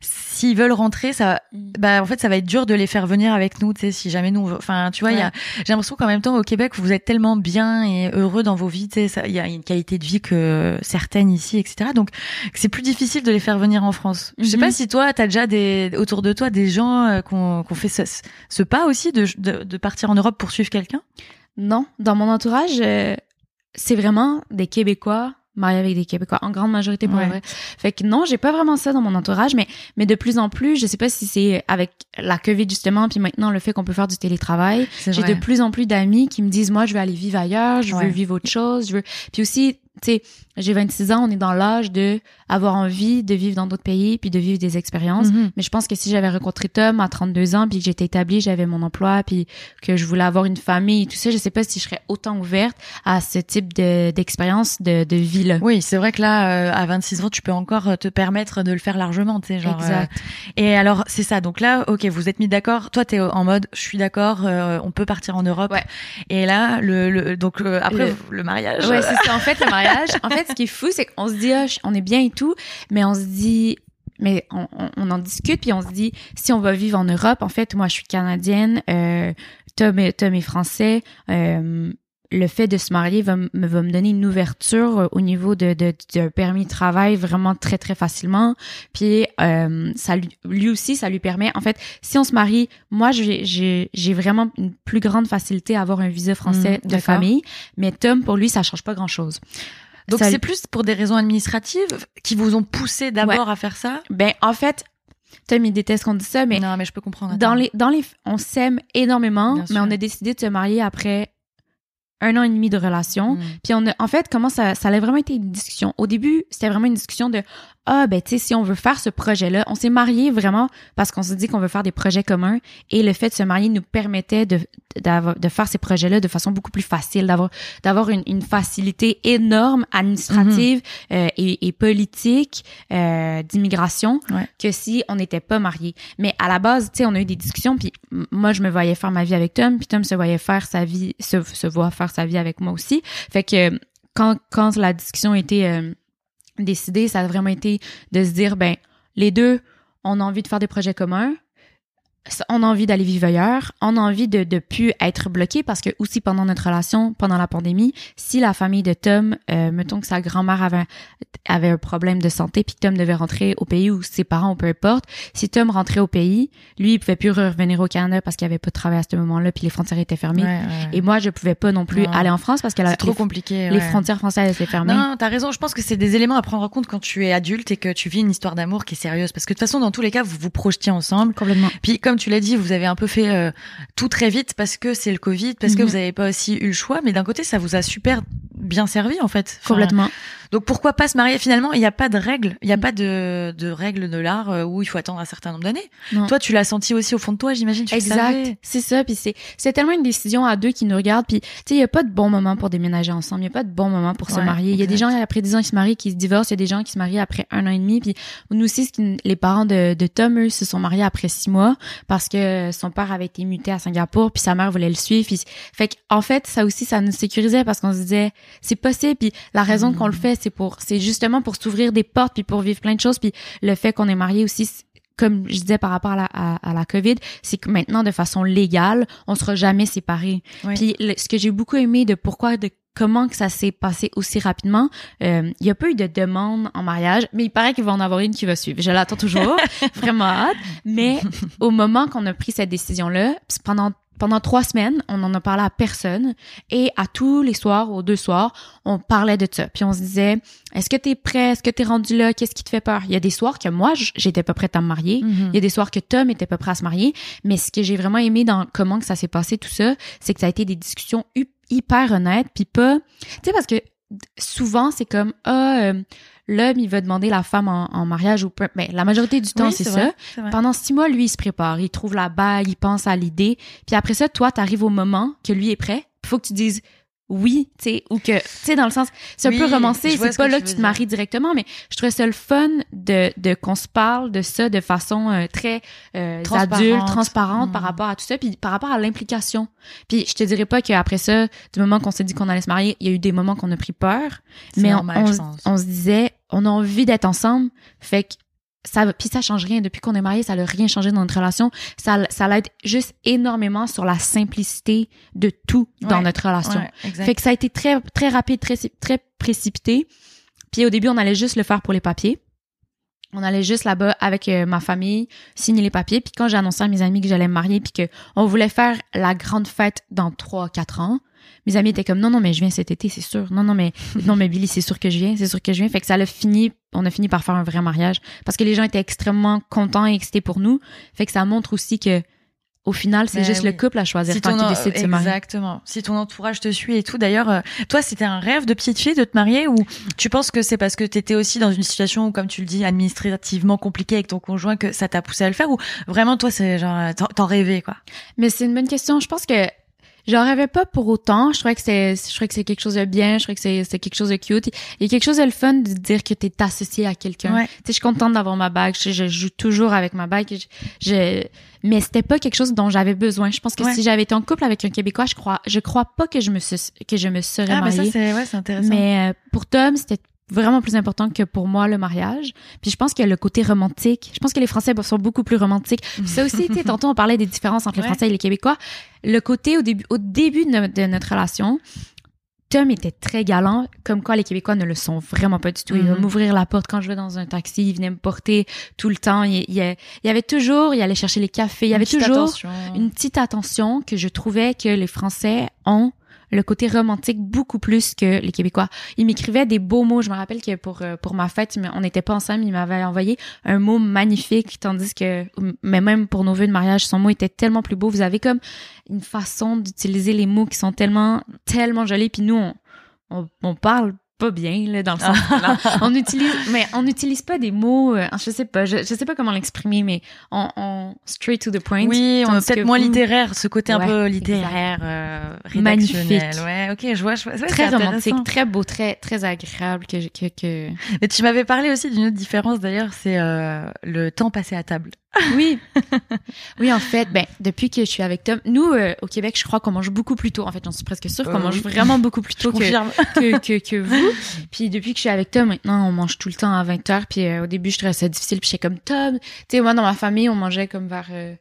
s'ils veulent rentrer, ça, bah, en fait, ça va être dur de les faire venir avec nous, tu sais, si jamais nous, enfin, tu vois, il y a, j'ai l'impression qu'en même temps, au Québec, vous êtes tellement bien et heureux dans vos vies, tu sais, il y a une qualité de vie que certaines ici, etc. Donc, c'est plus difficile de les faire venir en France. Je sais pas si toi, t'as déjà des, autour de toi des gens euh, qu'on qu'on fait ce, ce pas aussi de, de, de partir en Europe pour suivre quelqu'un? Non, dans mon entourage, euh, c'est vraiment des Québécois mariés avec des Québécois, en grande majorité pour Ouais. vrai. Fait que non, j'ai pas vraiment ça dans mon entourage, mais mais de plus en plus, je sais pas si c'est avec la COVID justement, puis maintenant le fait qu'on peut faire du télétravail, j'ai de plus en plus d'amis qui me disent moi je veux aller vivre ailleurs, je Ouais. veux vivre autre chose, je veux. Puis aussi, tu sais, j'ai 26 ans, on est dans l'âge de avoir envie de vivre dans d'autres pays puis de vivre des expériences. Mhm. Mais je pense que si j'avais rencontré Tom à 32 ans, puis que j'étais établie, j'avais mon emploi, puis que je voulais avoir une famille tout ça, je sais pas si je serais autant ouverte à ce type de d'expérience de, de vie-là. Oui, c'est vrai que là, euh, à 26 ans, tu peux encore euh, te permettre de le faire largement, tu sais, genre. exact. euh, Et alors, c'est ça. Donc là, ok, vous êtes mis d'accord. Toi, t'es en mode, je suis d'accord, euh, on peut partir en Europe. Ouais. Et là, le, le donc euh, après Le- le, mariage. Ouais, c'est ça. En fait, le mariage, en fait, ce qui est fou, c'est qu'on se dit, ah, on est bien et tout, mais on se dit, mais on, on, on en discute, puis on se dit, si on va vivre en Europe, en fait, moi, je suis canadienne, euh, Tom, est, Tom est français, euh, le fait de se marier va, me va me donner une ouverture euh, au niveau de, de, de permis de travail vraiment très très facilement. Puis euh, ça lui, lui aussi ça lui permet en fait si on se marie moi j'ai j'ai j'ai vraiment une plus grande facilité à avoir un visa français Mhm, de famille. Mais Tom pour lui ça change pas grand chose Donc c'est plus pour des raisons administratives qui vous ont poussé d'abord à faire ça? ben en fait Tom il déteste qu'on dise ça mais non, mais je peux comprendre. dans les dans les on s'aime énormément mais on a décidé de se marier après un an et demi de relation Mm. Puis on a, en fait, comment ça, ça a vraiment été une discussion. Au début, c'était vraiment une discussion de ah ben tu sais si on veut faire ce projet-là, on s'est mariés vraiment parce qu'on s'est dit qu'on veut faire des projets communs et le fait de se marier nous permettait de d'avoir- de faire ces projets-là de façon beaucoup plus facile, d'avoir d'avoir une, une facilité énorme administrative euh, et, et politique euh, d'immigration Ouais. que si on n'était pas mariés. Mais à la base, tu sais, on a eu des discussions puis moi je me voyais faire ma vie avec Tom, puis Tom se voyait faire sa vie se, se voit faire sa vie avec moi aussi. Fait que quand, quand la discussion été euh, décidée, ça a vraiment été de se dire, ben, les deux, on a envie de faire des projets communs. On a envie d'aller vivre ailleurs, on a envie de de plus être bloqué parce que aussi pendant notre relation, pendant la pandémie, si la famille de Tom, euh, mettons que sa grand-mère avait avait un problème de santé puis Tom devait rentrer au pays ou ses parents ou peu importe, si Tom rentrait au pays, lui il pouvait plus revenir au Canada parce qu'il avait pas de travail à ce moment-là puis les frontières étaient fermées. Ouais, ouais. Et moi je pouvais pas non plus Non. aller en France parce que la- trop les, compliqué. les frontières françaises étaient fermées. Non, t'as raison. Je pense que c'est des éléments à prendre en compte quand tu es adulte et que tu vis une histoire d'amour qui est sérieuse. Parce que de toute façon, dans tous les cas, vous vous projetiez ensemble. Complètement. Puis, comme tu l'as dit, vous avez un peu fait euh, tout très vite parce que c'est le Covid, parce que Mhm. vous n'avez pas aussi eu le choix. Mais d'un côté, ça vous a super bien servi, en fait. Enfin, Complètement. Donc, pourquoi pas se marier Finalement, il n'y a pas de règles. Il n'y a pas de, de règles de l'art euh, où il faut attendre un certain nombre d'années. Toi, tu l'as senti aussi au fond de toi, j'imagine. Exact, c'est ça. Puis c'est c'est tellement une décision à deux qui nous regardent. Puis tu sais, il y a pas de bon moment pour déménager ensemble. Il y a pas de bon moment pour se marier. Il y a des gens après 10 ans qui se marient, qui se divorcent. Il y a des gens qui se marient après un an et demi. Puis nous aussi, ce qui- les parents de, de Tom, eux, se sont mariés après six mois parce que son père avait été muté à Singapour, puis sa mère voulait le suivre. Puis fait que, en fait, ça aussi, ça nous sécurisait parce qu'on se disait c'est possible. Puis la raison Mhm. qu'on le fait, c'est pour c'est justement pour s'ouvrir des portes puis pour vivre plein de choses. Puis le fait qu'on est marié aussi. Comme je disais par rapport à la, à, à la COVID, c'est que maintenant, de façon légale, on sera jamais séparés. Oui. Puis le- ce que j'ai beaucoup aimé de pourquoi, de comment que ça s'est passé aussi rapidement, euh, il y a pas eu de demande en mariage, mais il paraît qu'il va en avoir une qui va suivre. Je l'attends toujours, *laughs* vraiment hâte. Mais au moment qu'on a pris cette décision-là, pendant pendant trois semaines, on en a parlé à personne et à tous les soirs, aux deux soirs, on parlait de ça. Puis on se disait, est-ce que t'es prêt? Est-ce que t'es rendu là? Qu'est-ce qui te fait peur? Il y a des soirs que moi, j'étais pas prête à me marier. Mhm. Il y a des soirs que Tom était pas prêt à se marier, mais ce que j'ai vraiment aimé dans comment que ça s'est passé tout ça, c'est que ça a été des discussions hyper honnêtes, puis pas, tu sais parce que souvent c'est comme ah euh, l'homme il va demander la femme en, en mariage ou peu, mais la majorité du temps Oui, c'est ça. vrai. Pendant six mois, lui, il se prépare, il trouve la bague, il pense à l'idée, puis après ça, toi, t'arrives au moment que lui est prêt, il faut que tu dises oui, tu sais, ou que, tu sais, dans le sens, c'est un Oui, peu romancé, c'est ce pas que là que tu te dire. maries directement, mais je trouvais ça le fun de, de qu'on se parle de ça de façon euh, très euh, Transparente. adulte, transparente par Mm. rapport à tout ça, puis par rapport à l'implication. Puis je te dirais pas qu'après ça, du moment qu'on s'est dit qu'on allait se marier, il y a eu des moments qu'on a pris peur, mais on, normal, on on se disait, on a envie d'être ensemble, fait que ça, puis ça change rien. Depuis qu'on est mariés, ça n'a rien changé dans notre relation. Ça, ça l'aide juste énormément sur la simplicité de tout dans Ouais. notre relation. Ouais. Fait que ça a été très, très rapide, très, très précipité. Puis au début, on allait juste le faire pour les papiers. On allait juste là-bas avec euh, ma famille, signer les papiers. Puis quand j'ai annoncé à mes amis que j'allais me marier, puis que on voulait faire la grande fête dans trois, quatre ans, mes amis étaient comme non, non, mais je viens cet été, c'est sûr. Non, non, mais *laughs* non, mais Billy, c'est sûr que je viens, c'est sûr que je viens. Fait que ça a fini, on a fini par faire un vrai mariage parce que les gens étaient extrêmement contents et excités pour nous. Fait que ça montre aussi que au final, c'est Ben juste le couple à choisir Si quand il décide de se marier. Exactement. Si ton entourage te suit et tout. D'ailleurs, euh, toi, c'était un rêve de petite fille de te marier ou tu penses que c'est parce que t'étais aussi dans une situation où, comme tu le dis, administrativement compliquée avec ton conjoint que ça t'a poussé à le faire ou vraiment toi, c'est genre euh, t'en rêvais quoi? Mais c'est une bonne question. Je pense que j'en rêvais pas pour autant. Je trouvais que c'est, je trouvais que c'est quelque chose de bien. Je trouvais que c'est, c'est quelque chose de cute. Il y a quelque chose de le fun de dire que t'es associé à quelqu'un. Ouais. Tu sais, je suis contente d'avoir ma bague. Je, je joue toujours avec ma bague. Je, je- mais c'était pas quelque chose dont j'avais besoin. Je pense que Ouais. si j'avais été en couple avec un Québécois, je crois, je crois pas que je me suis, que je me serais Ah, mais ça mariée. c'est ouais, c'est intéressant. Mais euh, pour Tom, c'était vraiment plus important que pour moi le mariage. Puis je pense que le côté romantique, je pense que les Français sont beaucoup plus romantiques. Puis ça aussi, tu sais, *laughs* tantôt on parlait des différences entre les Ouais. Français et les Québécois. Le côté au début, au début de, no- de notre relation, Tom était très galant, comme quoi les Québécois ne le sont vraiment pas du tout. Il va Mhm. m'ouvrir la porte quand je vais dans un taxi, il venait me porter tout le temps. Il, il, il y avait toujours, il allait chercher les cafés, il y avait toujours attention. une petite attention que je trouvais que les Français ont le côté romantique beaucoup plus que les Québécois. Ils m'écrivaient des beaux mots. Je me rappelle que pour euh, pour ma fête, il on n'était pas ensemble, il m'avait envoyé un mot magnifique, tandis que, mais même pour nos vœux de mariage, son mot était tellement plus beau. Vous avez comme une façon d'utiliser les mots qui sont tellement tellement jolis. Puis nous, on, on parle pas bien là dans le sens là, *laughs* on utilise mais on n'utilise pas des mots euh, je sais pas je, je sais pas comment l'exprimer mais on, on straight to the point Oui, on est peut-être moins littéraire, ce côté un peu littéraire, euh, Magnifique. Ouais, ok, je vois, je vois. Ouais, très romantique, très beau, très très agréable que que, que... Mais tu m'avais parlé aussi d'une autre différence d'ailleurs, c'est euh, le temps passé à table. Oui *laughs* oui en fait ben depuis que je suis avec Tom nous euh, au Québec je crois qu'on mange beaucoup plus tôt en fait j'en suis presque sûre qu'on Euh, mange oui. vraiment beaucoup plus tôt *laughs* que, que, que que *laughs* vous puis depuis que je suis avec Tom maintenant on mange tout le temps à 20h puis euh, au début je trouvais ça difficile puis j'étais comme Tom tu sais moi dans ma famille on mangeait comme vers euh,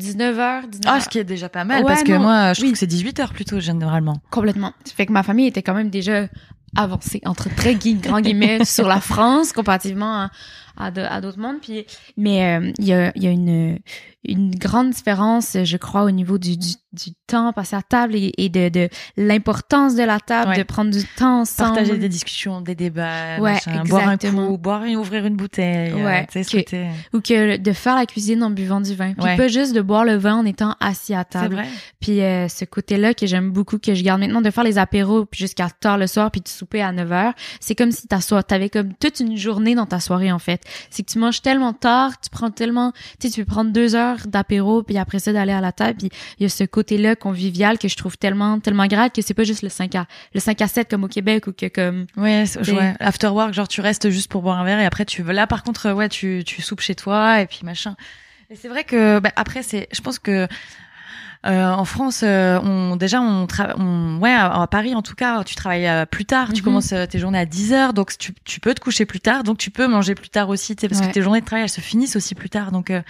19h, 19h. Ah, ce qui est déjà pas mal, Ouais, parce que non, moi, je oui. trouve que c'est 18 heures plutôt, généralement. Complètement. Ça fait que ma famille était quand même déjà avancée, entre très gui- grands guillemets, sur la France, comparativement à, à, d'autres mondes. Puis, mais euh, il y, a, il y a une, une grande différence, je crois, au niveau du, du, du temps passé à table et, et de, de l'importance de la table, Ouais. de prendre du temps ensemble. Partager des discussions, des débats, Ouais, machin, boire un coup, boire et ouvrir une bouteille. euh, Ouais, ce que- Ou que de faire la cuisine en buvant du vin. Puis pas juste de boire le vin en étant assis à C'est table. vrai. Puis euh, ce côté-là que j'aime beaucoup, que je garde maintenant, de faire les apéros puis jusqu'à tard le soir, puis de souper à 9 heures, c'est comme si t'avais comme toute une journée dans ta soirée, en fait. C'est que tu manges tellement tard, tu prends tellement... Tu sais, tu peux prendre deux heures d'apéro, puis après ça, d'aller à la table, puis il y a ce côté-là convivial que je trouve tellement tellement grade que c'est pas juste le 5 à le 5 à 7 comme au Québec ou que comme... Ouais, ouais. After work, genre tu restes juste pour boire un verre et après tu là par contre ouais tu tu soupes chez toi et puis machin. Et c'est vrai que bah, après c'est je pense que en France, euh, on déjà on travaille, on, ouais, à, à Paris en tout cas, tu travailles euh, plus tard, tu Mhm. commences euh, tes journées à 10 heures, donc tu, tu peux te coucher plus tard, donc tu peux manger plus tard aussi, tu sais, parce Ouais. que tes journées de travail elles se finissent aussi plus tard, donc euh,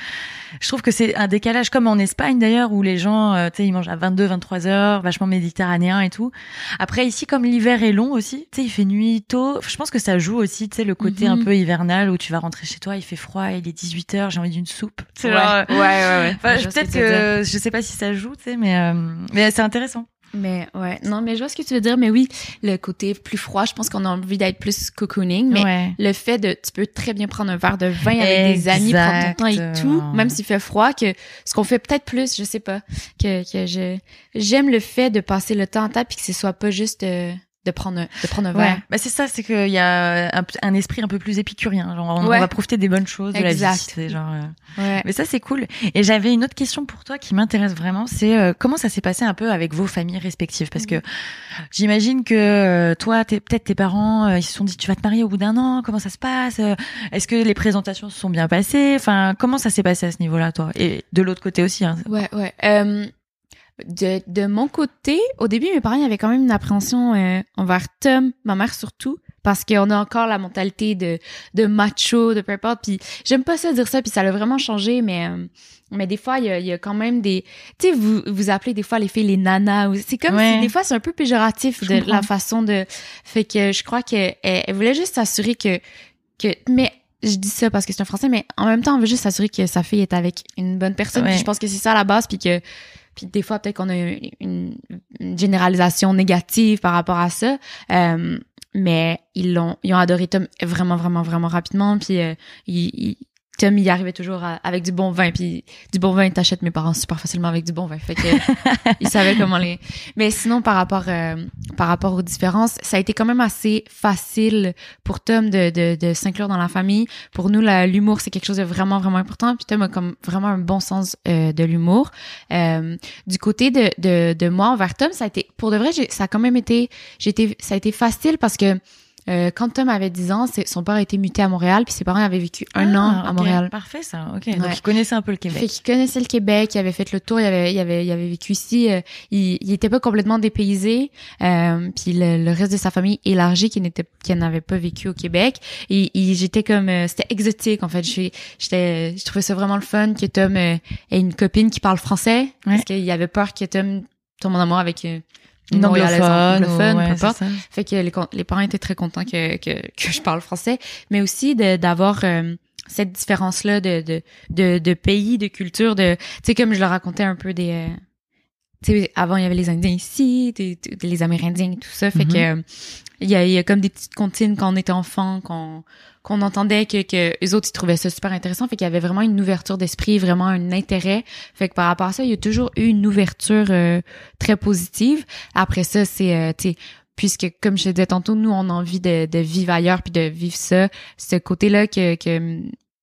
je trouve que c'est un décalage comme en Espagne d'ailleurs où les gens, euh, tu sais, ils mangent à 22, 23 heures, vachement méditerranéen et tout. Après ici, comme l'hiver est long aussi, tu sais, il fait nuit tôt. Je pense que ça joue aussi, tu sais, le côté Mhm. un peu hivernal où tu vas rentrer chez toi, il fait froid, il est 18 heures, j'ai envie d'une soupe. Ouais, genre, euh, ouais, ouais. Enfin, peut-être que je sais pas si ça joue, tu sais, mais euh, mais c'est intéressant. Mais ouais, non, mais je vois ce que tu veux dire. Mais oui, le côté plus froid, je pense qu'on a envie d'être plus cocooning. Mais ouais. le fait de, tu peux très bien prendre un verre de vin avec des amis, prendre ton temps et tout, Exactement. même s'il fait froid, que ce qu'on fait peut-être plus, je sais pas, que, que je, j'aime le fait de passer le temps à table puis que ce soit pas juste euh, de prendre de prendre un Ouais, verre. bah c'est ça, c'est qu'il y a un, un esprit un peu plus épicurien. Genre, on, va profiter des bonnes choses de la Exact. vie. c'est Genre, euh, Ouais. Mais ça, c'est cool. Et j'avais une autre question pour toi qui m'intéresse vraiment. C'est euh, comment ça s'est passé un peu avec vos familles respectives? Parce que j'imagine que euh, toi, t'es- peut-être tes parents, euh, ils se sont dit tu vas te marier au bout d'un an. Comment ça se passe? Euh, Est-ce que les présentations se sont bien passées? Enfin, comment ça s'est passé à ce niveau-là, toi? Et de l'autre côté aussi. Hein. Ouais, ouais. De, de mon côté, au début, mes parents avaient quand même une appréhension euh, envers Tom, ma mère surtout, parce qu'on a encore la mentalité de, de macho, de peu importe. Puis j'aime pas ça dire ça, puis ça l'a vraiment changé, mais euh, mais des fois il y a, il y a quand même des, tu sais, vous vous appelez des fois les filles les nanas, ou c'est comme Ouais. si des fois c'est un peu péjoratif Je de comprends. la façon de, fait que je crois que elle, elle voulait juste s'assurer que que, mais je dis ça parce que c'est un français, mais en même temps, on veut juste s'assurer que sa fille est avec une bonne personne. Ouais. Puis je pense que c'est ça à la base, puis que puis des fois peut-être qu'on a une, une généralisation négative par rapport à ça. Euh, mais ils l'ont, ils ont adoré Tom vraiment, vraiment, vraiment rapidement. Puis euh, il, il- Tom, il arrivait toujours à- avec du bon vin. Puis du bon vin, il t'achète mes parents super facilement avec du bon vin. Fait que *laughs* il savait comment les. Mais sinon, par rapport euh, par rapport aux différences, ça a été quand même assez facile pour Tom de de, de s'inclure dans la famille. Pour nous, l'humour c'est quelque chose de vraiment vraiment important. Puis Tom a comme vraiment un bon sens euh, de l'humour. Euh, du côté de, de de moi envers Tom, ça a été pour de vrai, ça a quand même été j'étais ça a été facile parce que euh, quand Tom avait 10 ans, son père été muté à Montréal, puis ses parents avaient vécu un Ah, an à ok. Montréal. Parfait, ça. Ok. Ouais. Donc, ils connaissaient un peu le Fait Québec. qu'il connaissait le Québec, il avait fait le tour, il avait, il avait, il avait vécu ici. euh, il, il était pas complètement dépaysé. Euh, puis le, le reste de sa famille élargie qui n'était, qui n'avait pas vécu au Québec. Et, et j'étais comme, euh, c'était exotique en fait. Je, j'étais, je trouvais ça vraiment le fun que Tom euh, ait une copine qui parle français Ouais. parce qu'il avait peur que Tom tombe en amour avec euh, une anglophone, anglophone, ou- ouais, peu importe. Fait que les, les parents étaient très contents que, que, que je parle français, mais aussi d'avoir euh, cette différence-là de, de, de, de pays, de culture, de, tu sais, comme je le racontais un peu des, euh, tu sais, avant il y avait les Indiens ici, des- des- les Amérindiens et tout ça, fait Mhm. que euh, il y a, il y a comme des petites comptines quand on était enfant, qu'on qu'on entendait que, que eux autres ils trouvaient ça super intéressant, fait qu'il y avait vraiment une ouverture d'esprit, vraiment un intérêt, fait que par rapport à ça, il y a toujours eu une ouverture euh, très positive. Après ça, c'est, euh, tu puisque comme je disais tantôt, nous on a envie de, de vivre ailleurs puis de vivre ça, ce côté-là que, que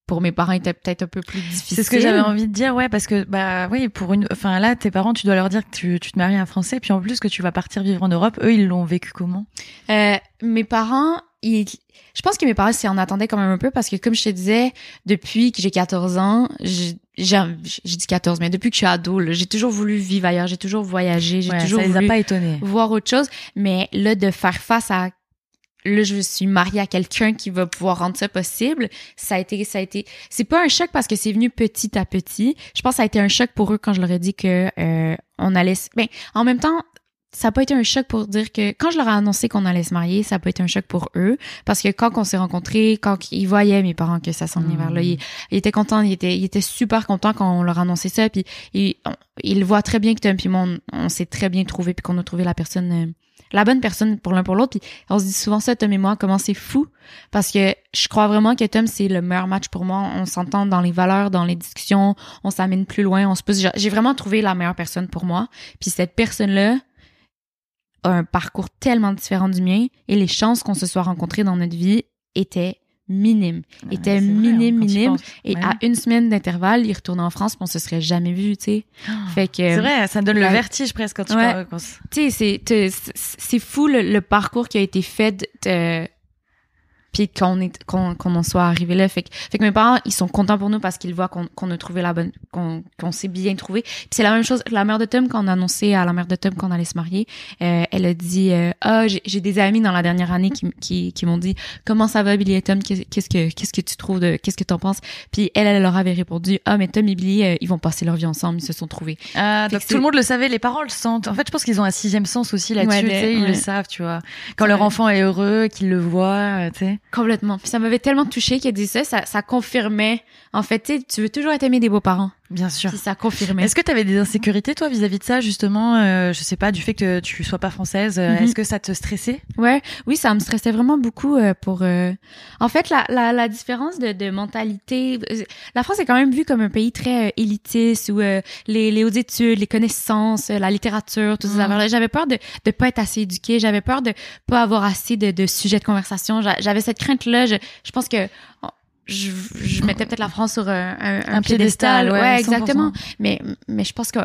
pour mes parents était peut-être un peu plus difficile. C'est ce que j'avais envie de dire, ouais, parce que bah oui, pour une, enfin là, tes parents, tu dois leur dire que tu, tu te maries à un Français, puis en plus que tu vas partir vivre en Europe. Eux, ils l'ont vécu comment? Euh, mes parents, ils, je pense que mes parents s'y en attendaient quand même un peu parce que comme je te disais, depuis que j'ai 14 ans, j'ai, dit 14, mais depuis que je suis ado, j'ai toujours voulu vivre ailleurs, j'ai toujours voyagé, j'ai Ouais, toujours ça les a voulu pas étonnés. voir autre chose. Mais là, de faire face à là je suis mariée à quelqu'un qui va pouvoir rendre ça possible. Ça a été ça a été c'est pas un choc parce que c'est venu petit à petit. Je pense que ça a été un choc pour eux quand je leur ai dit que euh, on allait ben en même temps ça n'a pas été un choc pour dire que quand je leur ai annoncé qu'on allait se marier, ça n'a pas été un choc pour eux parce que quand on s'est rencontrés, quand ils voyaient mes parents que ça s'en venait vers là, ils, ils, étaient contents, ils étaient, ils étaient super contents quand on leur a annoncé ça puis ils, ils voient très bien que Tom puis moi on, on s'est très bien trouvé puis qu'on a trouvé la personne euh, la bonne personne pour l'un pour l'autre. Puis on se dit souvent ça, Tom et moi, comment c'est fou. Parce que je crois vraiment que Tom, c'est le meilleur match pour moi. On s'entend dans les valeurs, dans les discussions, on s'amène plus loin, on se pousse. J'ai vraiment trouvé la meilleure personne pour moi. Puis cette personne-là a un parcours tellement différent du mien et les chances qu'on se soit rencontrés dans notre vie étaient minime. Ouais, était c'est vrai, minime, quand tu y minime. penses. Et Ouais. à une semaine d'intervalle, il retournait en France, puis on se serait jamais vu, tu sais. Fait que, C'est vrai, ça donne le ouais. vertige presque quand tu parles. tu sais, c'est, c'est- fou le, le parcours qui a été fait de, de- puis qu'on est, qu'on, qu'on en soit arrivé là. Fait que, fait que mes parents, ils sont contents pour nous parce qu'ils voient qu'on, qu'on a trouvé la bonne, qu'on, qu'on s'est bien trouvé. C'est la même chose, la mère de Tom, quand on a annoncé à la mère de Tom qu'on allait se marier, euh, elle a dit, euh, ah, j'ai, j'ai des amis dans la dernière année qui, qui, qui m'ont dit, comment ça va, Billy et Tom? Qu'est- Qu'est-ce que, qu'est-ce que tu trouves de, qu'est-ce que t'en penses? Puis elle, elle leur avait répondu, ah, mais Tom et Billy, euh, ils vont passer leur vie ensemble, ils se sont trouvés. Ah, donc tout le monde le savait, les parents le sentent. En fait, je pense qu'ils ont un sixième sens aussi là-dessus. Ouais, mais- ils ouais. le savent, tu vois. Quand leur enfant est heureux, qu'ils le voient, euh, tu sais. Complètement. Puis ça m'avait tellement touché qu'elle dit ça, ça, confirmait. En fait, tu veux toujours être aimé des beaux-parents. Bien sûr. Puis ça confirmait. Est-ce que tu avais des insécurités, toi, vis-à-vis de ça, justement euh, Je sais pas, du fait que tu sois pas française. euh, Mhm. Est-ce que ça te stressait? Ouais, oui, ça me stressait vraiment beaucoup euh, pour. euh, En fait, la, la, la différence de, de mentalité, euh, la France est quand même vue comme un pays très élitiste où euh, les, les hautes études, les connaissances, la littérature, toutes ces Mhm. J'avais peur de de pas être assez éduquée, j'avais peur de pas avoir assez de, de sujets de conversation. J'a- J'avais cette crainte-là. Je, je pense que je, je mettais peut-être la France sur un, un, Un piédestal, ouais, 100%. exactement. Mais mais je pense que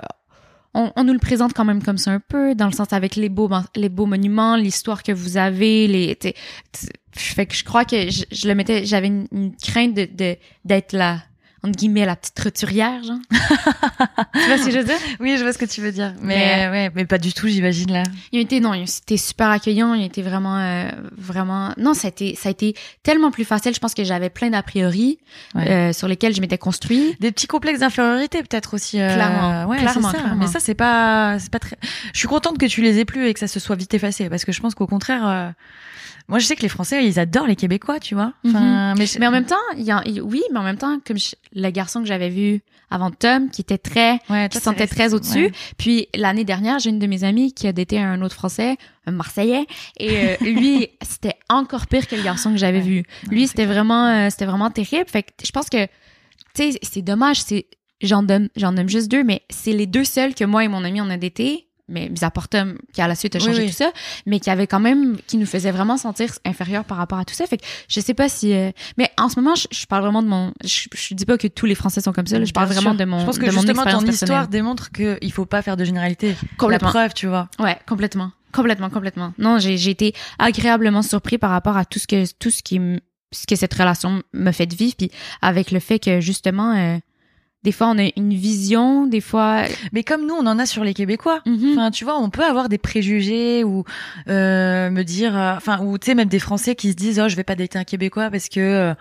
on, on nous le présente quand même comme ça un peu, dans le sens avec les beaux, les beaux monuments, l'histoire que vous avez, les, t'sais, t'sais, fait que je crois que je, je le mettais, j'avais une, une crainte de, de, d'être la, entre guillemets, la petite roturière, genre. *laughs* tu vois ce que je veux dire? Oui, je vois ce que tu veux dire. Mais, Mais- ouais, mais pas du tout, j'imagine là. Ils ont été, non, été super accueillants, ils ont été vraiment, euh, vraiment, non, ça a été, ça a été tellement plus facile. Je pense que j'avais plein d'a priori, Ouais. euh, sur lesquels je m'étais construit. Des petits complexes d'infériorité peut-être aussi. euh, Clairement, ouais, clairement, ça. clairement. Mais ça c'est pas, c'est pas très. Je suis contente que tu les aies plus et que ça se soit vite effacé parce que je pense qu'au contraire, euh, moi je sais que les Français ils adorent les Québécois, tu vois. Enfin, mais, je- Mais en même temps, il y a, il- oui, mais en même temps, comme je- le garçon que j'avais vu avant Tom, qui était très, ouais, qui sentait très au-dessus. ouais. Puis l'année dernière, j'ai une de mes amies qui a daté un autre Français, un Marseillais, et euh, *laughs* lui, c'était encore pire que le garçon que j'avais Ouais. vu. Lui, c'était vraiment, euh, c'était vraiment terrible. Fait que je pense que, tu sais, c'est dommage. C'est, j'en donne, j'en nomme juste deux, mais c'est les deux seuls que moi et mon ami on a daté. Mais mis à part Tom, qui à la suite a changé oui. tout ça, mais qui avait quand même, qui nous faisait vraiment sentir inférieurs par rapport à tout ça. Fait que je sais pas si, euh, mais en ce moment, je, je parle vraiment de mon, je, je dis pas que tous les Français sont comme ça. là. je parle Bien vraiment sûr. de mon, Je pense que de mon justement ton histoire démontre qu'il faut pas faire de généralité. Complètement. La preuve, tu vois. Ouais, complètement. Complètement, complètement. Non, j'ai j'ai été agréablement surpris par rapport à tout ce que tout ce qui ce que cette relation me fait vivre puis avec le fait que justement euh, des fois on a une vision, des fois Mais comme nous, on en a sur les Québécois. Mhm. Enfin, tu vois, on peut avoir des préjugés ou euh, me dire, euh, enfin, ou tu sais, même des Français qui se disent, oh, je vais pas dater un Québécois parce que, euh,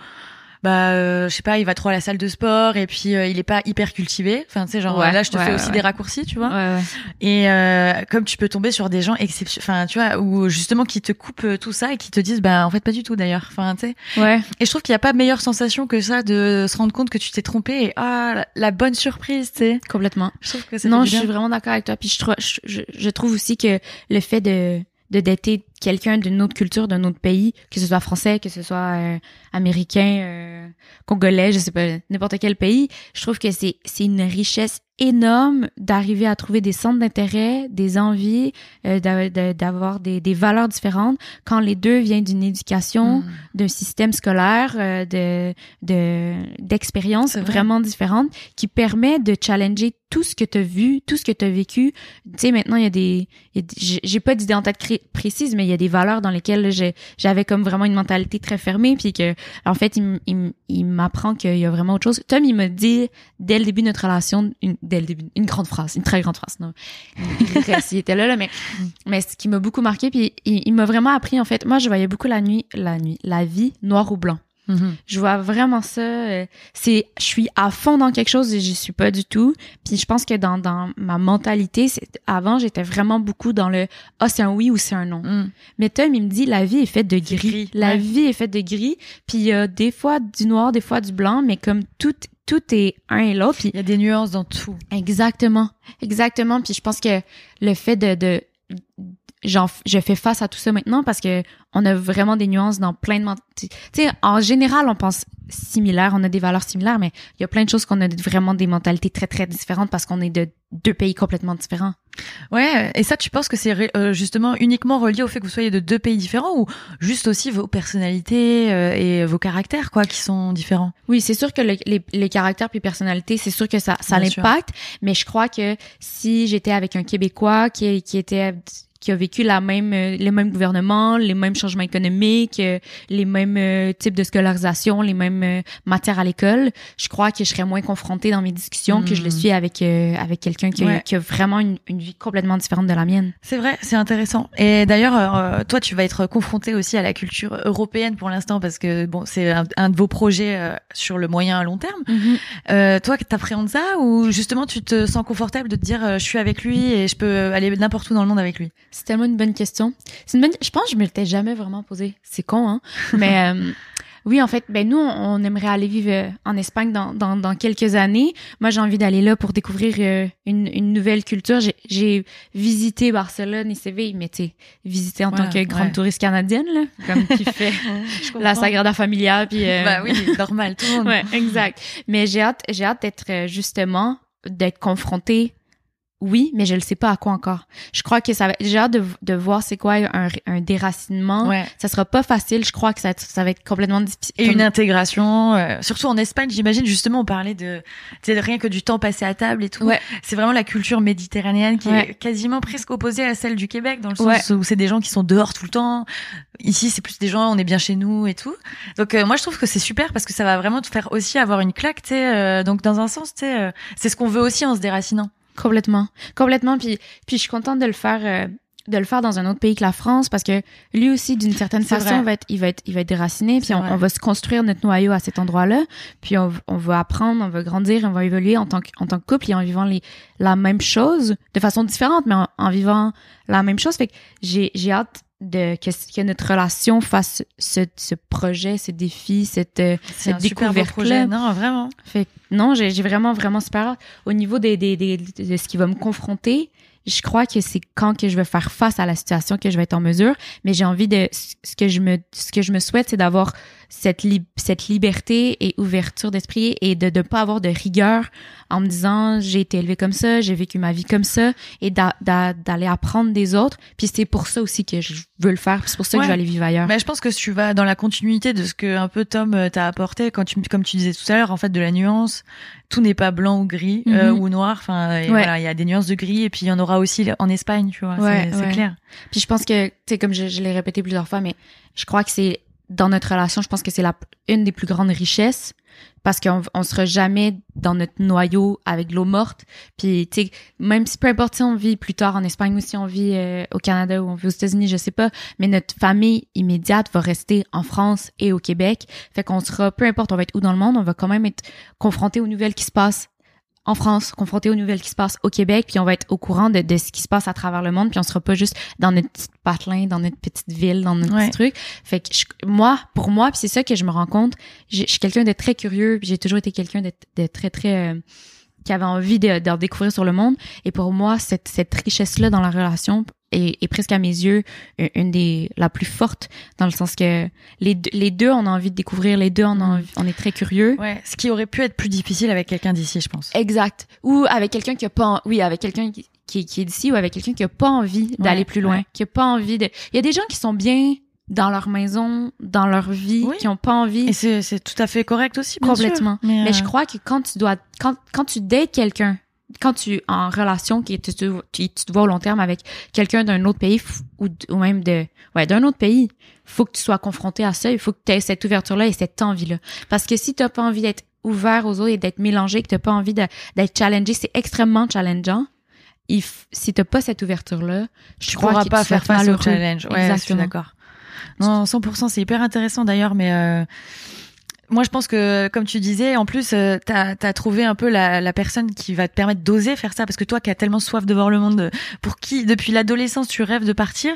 bah, euh, je sais pas, il va trop à la salle de sport et puis euh, il est pas hyper cultivé. Enfin, tu sais, genre Ouais, là, je te ouais, fais ouais, aussi des raccourcis, tu vois. ouais, ouais. Et euh, comme tu peux tomber sur des gens exceptionnels, enfin, tu vois, ou justement qui te coupent euh, tout ça et qui te disent, bah, en fait, pas du tout d'ailleurs. Enfin, tu sais. Ouais. Et je trouve qu'il y a pas meilleure sensation que ça de se rendre compte que tu t'es trompé et ah, la, la bonne surprise, tu sais. complètement. Je trouve que c'est Non, je suis vraiment d'accord avec toi. Puis je, trouve- je, je, je trouve aussi que le fait de de dater quelqu'un d'une autre culture, d'un autre pays, que ce soit français, que ce soit euh, américain, euh, congolais, je sais pas, n'importe quel pays, je trouve que c'est c'est une richesse énorme d'arriver à trouver des centres d'intérêt, des envies, euh, d'a- d'a- d'avoir des, des valeurs différentes quand les deux viennent d'une éducation, Mm. d'un système scolaire, euh, de de d'expériences vrai. vraiment différentes qui permet de challenger tout ce que tu as vu, tout ce que tu as vécu. Tu sais maintenant il y a des, des- j'ai- pas d'idée en tête précise mais il y a y a des valeurs dans lesquelles j'avais comme vraiment une mentalité très fermée, puis que en fait, il, m'apprend qu'il y a vraiment autre chose. Tom, il me dit dès le début de notre relation, une, dès le début, une grande phrase, une très grande phrase. Non, il était là, là, mais mais ce qui m'a beaucoup marqué, puis il, il m'a vraiment appris en fait. Moi, je voyais beaucoup la nuit, la nuit, la vie noir ou blanc. Mhm. Je vois vraiment ça. euh, c'est, je suis à fond dans quelque chose et j'y suis pas du tout. Puis je pense que dans, dans ma mentalité, c'est, avant j'étais vraiment beaucoup dans le ah c'est un oui ou c'est un non. Mhm. Mais Tom il me dit la vie est faite de gris. gris, La ouais. vie est faite de gris. Puis il y a des fois du noir, des fois du blanc, mais comme tout tout est un et l'autre. Il y a des nuances dans tout. Exactement, exactement. Puis je pense que le fait de, de je fais face à tout ça maintenant parce que on a vraiment des nuances dans plein de tu sais en général on pense similaire on a des valeurs similaires mais il y a plein de choses qu'on a vraiment des mentalités très très différentes parce qu'on est de deux pays complètement différents. Ouais, et ça, tu penses que c'est euh, justement uniquement relié au fait que vous soyez de deux pays différents ou juste aussi vos personnalités euh, et vos caractères, quoi, qui sont différents? Oui c'est sûr que le- les, les caractères puis personnalités c'est sûr que ça ça l'impacte mais je crois que si j'étais avec un québécois qui qui était qui a vécu la même euh, les mêmes gouvernements, les mêmes changements économiques, euh, les mêmes euh, types de scolarisation, les mêmes matières à l'école, je crois que je serais moins confrontée dans mes discussions que je le Mm. suis avec avec quelqu'un qui, a- Ouais. qui a vraiment une, une vie complètement différente de la mienne. C'est vrai, c'est intéressant. Et d'ailleurs, toi, tu vas être confronté aussi à la culture européenne pour l'instant parce que bon, c'est un, un de vos projets sur le moyen à long terme. Euh, toi, t'appréhendes ça ou justement tu te sens confortable de te dire je suis avec lui et je peux aller n'importe où dans le monde avec lui? C'est tellement une bonne question. C'est une bonne. Je pense que je me l'étais jamais vraiment posé. C'est con, hein. *laughs* Mais euh, oui, en fait, ben nous, on, aimerait aller vivre euh, en Espagne dans, dans, dans quelques années. Moi, j'ai envie d'aller là pour découvrir euh, une, une nouvelle culture. J'ai- visité Barcelone et Séville, mais tu sais, visité en tant que grande ouais. touriste canadienne, là, comme qui *laughs* fait la Sagrada Familia, puis. euh, Bah oui, *laughs* normal, tout le monde. Ouais, exact. Mais j'ai hâte, j'ai hâte d'être justement d'être confrontée. Oui, mais je le sais pas à quoi encore. Je crois que ça va. J'ai hâte de, de voir c'est quoi un, un déracinement. Ouais. Ça sera pas facile. Je crois que ça, va être- ça va être complètement difficile. Et Comme- une intégration, euh, surtout en Espagne, j'imagine justement on parlait de, tu sais, rien que du temps passé à table et tout. Ouais. C'est vraiment la culture méditerranéenne qui Ouais. est quasiment presque opposée à celle du Québec dans le sens où c'est des gens qui sont dehors tout le temps. Ici, c'est plus des gens, on est bien chez nous et tout. Donc euh, moi, je trouve que c'est super parce que ça va vraiment te faire aussi avoir une claque, tu sais. euh, donc dans un sens, tu sais, euh, c'est ce qu'on veut aussi en se déracinant. Complètement, complètement. Puis, puis je suis contente de le faire, euh, de le faire dans un autre pays que la France parce que lui aussi, d'une certaine façon, vrai. va être, il va être, il va être déraciné. Puis on, on va se construire notre noyau à cet endroit-là. Puis on, on va apprendre, on va grandir, on va évoluer en tant que, en tant que couple et en vivant les, la même chose de façon différente, mais en, en vivant la même chose. Fait que j'ai, j'ai hâte de que, que notre relation fasse ce, ce projet, ce défi, cette, euh, cette découverte projet. Non, vraiment. fait non, j'ai vraiment, vraiment super. Au niveau des, des, des, de ce qui va me confronter, je crois que c'est quand que je vais faire face à la situation que je vais être en mesure. Mais j'ai envie de, ce que je me, ce que je me souhaite, c'est d'avoir cette, li- cette liberté et ouverture d'esprit et de ne pas avoir de rigueur en me disant j'ai été élevé comme ça, j'ai vécu ma vie comme ça et d'a- d'a- d'aller apprendre des autres. Puis c'est pour ça aussi que je veux le faire. puis C'est pour ça que je vais aller vivre ailleurs. Mais je pense que tu vas dans la continuité de ce que un peu Tom euh, t'a apporté quand tu, comme tu disais tout à l'heure, en fait, de la nuance. Tout n'est pas blanc ou gris euh, Mhm. ou noir. Enfin, Ouais. voilà, il y a des nuances de gris et puis il y en aura aussi en Espagne, tu vois. Ouais, c'est clair. Puis je pense que, tu sais, comme je, je l'ai répété plusieurs fois, mais je crois que c'est dans notre relation, je pense que c'est la une des plus grandes richesses parce qu'on on sera jamais dans notre noyau avec l'eau morte. Puis tu sais, même si peu importe si on vit plus tard en Espagne ou si on vit euh, au Canada ou aux États-Unis, je sais pas, mais notre famille immédiate va rester en France et au Québec. Fait qu'on sera peu importe on va être où dans le monde, on va quand même être confronté aux nouvelles qui se passent en France, confronté aux nouvelles qui se passent au Québec, puis on va être au courant de, de ce qui se passe à travers le monde, puis on sera pas juste dans notre petite patelin, dans notre petite ville, dans notre Ouais. petit truc. Fait que je- moi, pour moi, puis c'est ça que je me rends compte, j'ai- je suis quelqu'un de très curieux, j'ai toujours été quelqu'un de, de très très euh, qui avait envie de, de découvrir sur le monde. Et pour moi, cette, cette richesse-là dans la relation est, est presque à mes yeux une des la plus forte, dans le sens que les, deux- les deux, on a envie de découvrir, les deux, on, a envie- on est très curieux. Ouais. Ce qui aurait pu être plus difficile avec quelqu'un d'ici, je pense. Exact. Ou avec quelqu'un qui a pas, oui, avec quelqu'un qui, qui, qui est d'ici ou avec quelqu'un qui a pas envie d'aller Ouais, plus loin, ouais. qui a pas envie de. Il y a des gens qui sont bien dans leur maison, dans leur vie, Oui. qui ont pas envie. Et c'est c'est tout à fait correct aussi, bien sûr. Complètement. Mais, Mais euh, je crois que quand tu dois, quand, quand tu dates quelqu'un quand tu en relation qui tu, tu, tu te vois au long terme avec quelqu'un d'un autre pays ou, même de ouais d'un autre pays faut que tu sois confronté à ça il faut que tu aies cette ouverture là et cette envie là parce que si t'as pas envie d'être ouvert aux autres et d'être mélangé que t'as pas envie d'être challengé c'est extrêmement challengeant si t'as pas cette ouverture là je tu crois pas tu faire face au challenge. Ouais, je suis Exactement. d'accord. Non, 100%, c'est hyper intéressant d'ailleurs, mais euh, moi je pense que, comme tu disais, en plus, euh, t'as as trouvé un peu la, la personne qui va te permettre d'oser faire ça, parce que toi qui as tellement soif de voir le monde, pour qui depuis l'adolescence tu rêves de partir,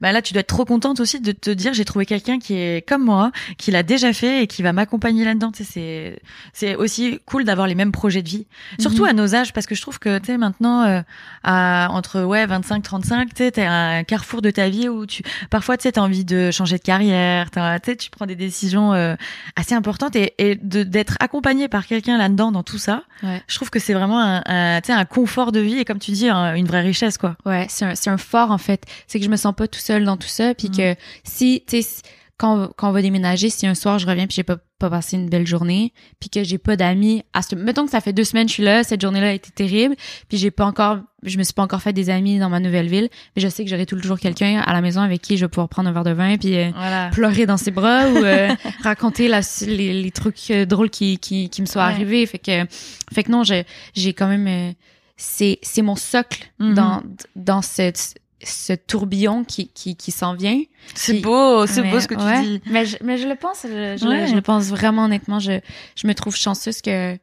bah là tu dois être trop contente aussi de te dire j'ai trouvé quelqu'un qui est comme moi, qui l'a déjà fait et qui va m'accompagner là-dedans. C'est c'est aussi cool d'avoir les mêmes projets de vie, surtout Mhm. à nos âges, parce que je trouve que tu sais maintenant euh, à entre ouais 25 35 tu sais t'es un carrefour de ta vie où tu parfois tu t'as envie de changer de carrière tu sais tu prends des décisions euh, assez importantes et, d'être accompagné par quelqu'un là-dedans dans tout ça Ouais. je trouve que c'est vraiment un, un un confort de vie et comme tu dis un- une vraie richesse quoi Ouais, c'est un, un fort en fait. C'est que je me sens pas tout seul dans tout ça, puis Mhm. que si, tu sais, quand, quand on va déménager, si un soir je reviens puis j'ai pas, pas passé une belle journée, puis que j'ai pas d'amis, à ce, mettons que ça fait deux semaines que je suis là, cette journée-là a été terrible, puis j'ai pas encore, je me suis pas encore fait des amis dans ma nouvelle ville, mais je sais que j'aurai toujours quelqu'un à la maison avec qui je vais pouvoir prendre un verre de vin puis euh, voilà pleurer dans ses bras ou euh, *laughs* raconter la, les, les trucs euh, drôles qui, qui, qui me sont Ouais. arrivés. Fait que, fait que non, j'ai, j'ai quand même, euh, c'est, c'est mon socle Mhm. dans, dans ce, ce tourbillon qui, qui, qui s'en vient. c'est Puis- beau c'est Mais- beau ce que tu ouais. dis Mais je, mais je le pense, je, je, Ouais. le, je le pense vraiment honnêtement. Je, je me trouve chanceuse que,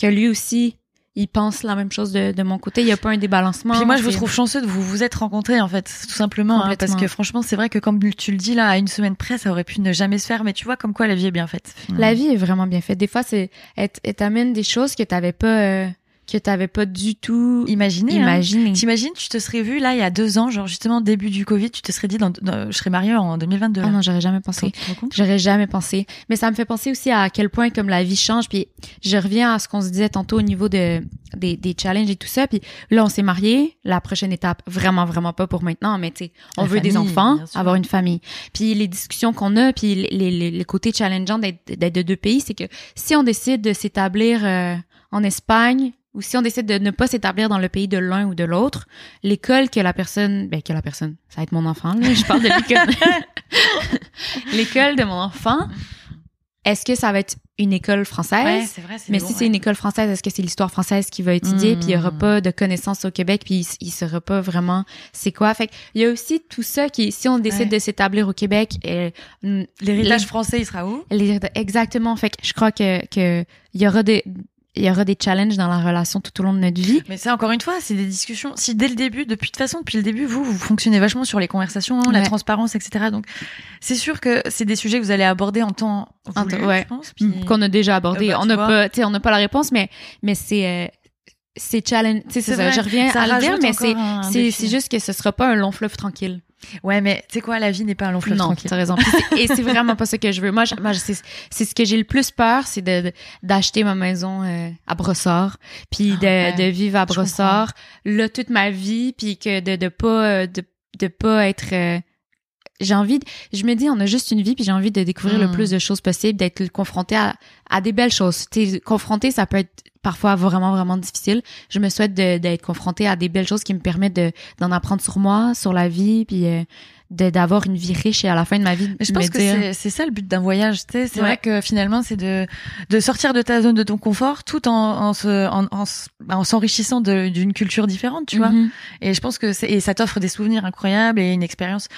que lui aussi, il pense la même chose de, de mon côté. Il n'y a pas un débalancement. Puis moi, je vous trouve chanceux de vous vous être rencontrés, en fait, tout simplement. hein, parce que franchement, c'est vrai que comme tu le dis là, à une semaine près, ça aurait pu ne jamais se faire. Mais tu vois, comme quoi la vie est bien faite. finalement. La vie est vraiment bien faite. Des fois, c'est, elle, t'amène des choses que t'avais pas, euh, que t'avais pas du tout Imaginez. hein. imaginées. T'imagines, tu te serais vu là il y a deux ans, genre justement début du Covid, tu te serais dit, dans, dans- je serais mariée en 2022. Ah là. non, j'aurais jamais pensé. J'aurais jamais pensé. Mais ça me fait penser aussi à quel point comme la vie change. Puis je reviens à ce qu'on se disait tantôt au niveau de des, des challenges et tout ça. Puis là, on s'est mariés. La prochaine étape, vraiment, vraiment pas pour maintenant, mais tu sais, on La veut des enfants, avoir une famille. Puis les discussions qu'on a, puis les, les, les, les côtés challengeants d'être d'être de deux pays, c'est que si on décide de s'établir euh, en Espagne ou si on décide de ne pas s'établir dans le pays de l'un ou de l'autre, l'école que la personne, ben que la personne, ça va être mon enfant, là, je parle de l'école, *laughs* l'école de mon enfant, est-ce que ça va être une école française? Ouais, c'est vrai. mais bon, si ouais. c'est une école française, est-ce que c'est l'histoire française qui va étudier, Mm. puis il y aura pas de connaissances au Québec, puis il, il saura pas vraiment c'est quoi. Fait il y a aussi tout ça qui, si on décide Ouais. de s'établir au Québec, euh, L'héritage français, il sera où? Exactement. Fait que je crois que que il y aura des il y aura des challenges dans la relation tout au long de notre vie. Mais ça, encore une fois, c'est des discussions. Si dès le début, depuis de toute façon, depuis le début, vous, vous fonctionnez vachement sur les conversations, la Ouais. transparence, etc. Donc, c'est sûr que c'est des sujets que vous allez aborder en temps En voulu, temps- ouais. je pense. puis- qu'on a déjà abordé. Euh, bah, on n'a pas, tu sais, on n'a pas la réponse, mais mais c'est euh, c'est challenge. Tu sais, c'est C'est ça. vrai. Je reviens Ça à le dire, mais c'est c'est c'est juste que ce sera pas un long fleuve tranquille. Ouais, mais tu sais quoi, la vie n'est pas un long fleuve non, tranquille. t'as raison. Et c'est vraiment pas ce que je veux. Moi, je- moi, c'est c'est ce que j'ai le plus peur, c'est de d'acheter ma maison euh, à Brossard, puis Ah, de, ouais. de vivre à Brossard là toute ma vie, puis que de de pas euh, de de pas être euh, j'ai envie, de- je me dis, on a juste une vie, puis j'ai envie de découvrir le Mm. plus de choses possible, d'être confronté à, à des belles choses. T'es confronté, ça peut être parfois vraiment, vraiment difficile. Je me souhaite d'être confronté à des belles choses qui me permettent de, d'en apprendre sur moi, sur la vie, puis euh, d'avoir une vie riche et à la fin de ma vie, Mais je pense que dire- c'est- c'est ça le but d'un voyage. Tu sais, c'est Ouais. vrai que finalement, c'est de de sortir de ta zone de ton confort, tout en en se en, en, en s'enrichissant de- d'une culture différente, tu vois. Mhm. Et je pense que c'est et ça t'offre des souvenirs incroyables et une expérience.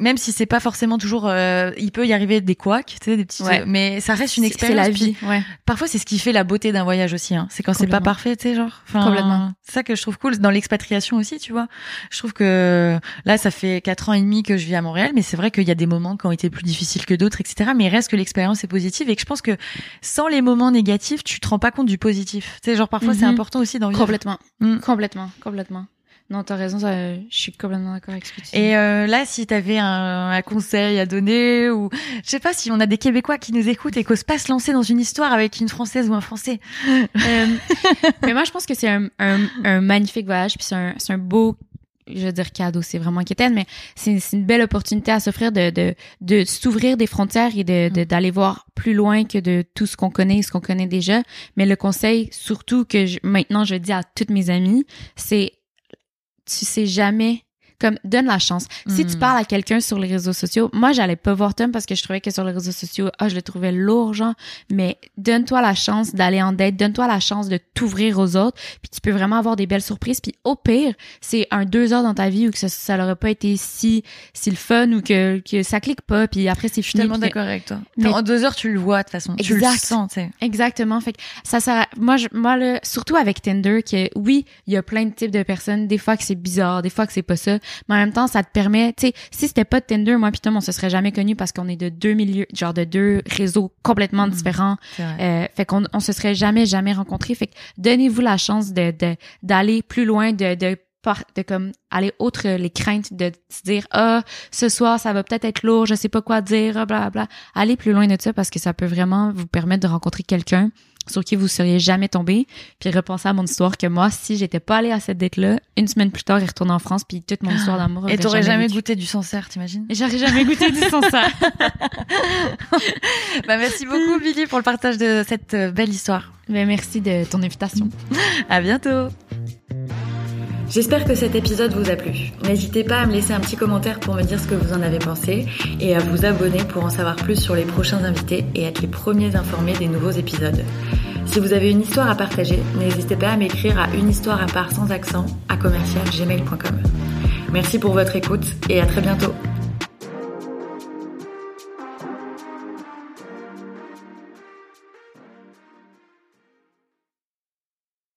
Même si c'est pas forcément toujours, euh, il peut y arriver des couacs, tu sais, des petits. Ouais. mais ça reste une expérience. C'est la puis vie, ouais. Parfois, c'est ce qui fait la beauté d'un voyage aussi. Hein. C'est quand c'est pas parfait, tu sais, genre. Enfin, Complètement. C'est ça que je trouve cool dans l'expatriation aussi, tu vois. Je trouve que là, ça fait quatre ans et demi que je vis à Montréal, mais c'est vrai qu'il y a des moments qui ont été plus difficiles que d'autres, etc. Mais il reste que l'expérience est positive et que je pense que sans les moments négatifs, tu te rends pas compte du positif. Tu sais, genre parfois, c'est Mhm. important aussi d'en vivre. Complètement. Mm. Complètement. Complètement. Non, t'as raison, ça, je suis complètement d'accord avec ce que tu dis. Et euh, là, si t'avais un, un conseil à donner, ou je sais pas si on a des Québécois qui nous écoutent et qu'osent pas se lancer dans une histoire avec une Française ou un Français. Euh, mais moi, je pense que c'est un, un, un magnifique voyage, puis c'est un, c'est un beau je veux dire cadeau, c'est vraiment quétaine, mais c'est une belle opportunité à s'offrir de, de, de s'ouvrir des frontières et de, mm. d'aller voir plus loin que de tout ce qu'on connaît, ce qu'on connaît déjà. Mais le conseil, surtout que maintenant je dis à toutes mes amies, c'est tu sais jamais comme donne la chance. Si tu hmm. parles à quelqu'un sur les réseaux sociaux, moi j'allais pas voir Tom parce que je trouvais que sur les réseaux sociaux, ah je le trouvais lourd genre, mais donne-toi la chance d'aller en dette, donne-toi la chance de t'ouvrir aux autres, puis tu peux vraiment avoir des belles surprises. Puis au pire, c'est un deux heures dans ta vie où que ça, ça n'aurait pas été si si le fun ou que que ça clique pas, puis après c'est fini. Je suis tellement d'accord avec toi. Mais en deux heures tu le vois de toute façon, tu le sens, tu sais. Exactement. Fait que ça sert. moi je moi le surtout avec Tinder que oui il y a plein de types de personnes, des fois que c'est bizarre, des fois que c'est pas ça, mais en même temps, ça te permet, tu sais, si c'était pas Tinder, moi puis Tom, on se serait jamais connus parce qu'on est de deux milieux, genre de deux réseaux complètement mmh, différents. Euh, fait qu'on on se serait jamais, jamais rencontrés. Fait que donnez-vous la chance de d'aller plus loin, de, de de comme aller outre les craintes de se dire ah ce soir ça va peut-être être lourd je sais pas quoi dire bla bla aller plus loin de ça parce que ça peut vraiment vous permettre de rencontrer quelqu'un sur qui vous seriez jamais tombé. Puis repenser à mon histoire que moi, si j'étais pas allée à cette date-là, une semaine plus tard, il retourne en France, puis toute mon histoire d'amour. Et t'aurais jamais, jamais goûté du Sancerre, t'imagines? Et j'aurais jamais goûté du Sancerre. *laughs* *laughs* bah merci beaucoup Billy pour le partage de cette euh, belle histoire. Mais merci de ton invitation. à bientôt. J'espère que cet épisode vous a plu. N'hésitez pas à me laisser un petit commentaire pour me dire ce que vous en avez pensé et à vous abonner pour en savoir plus sur les prochains invités et être les premiers informés des nouveaux épisodes. Si vous avez une histoire à partager, n'hésitez pas à m'écrire à une histoire à part sans accent à commercialgmail.com. Merci pour votre écoute et à très bientôt.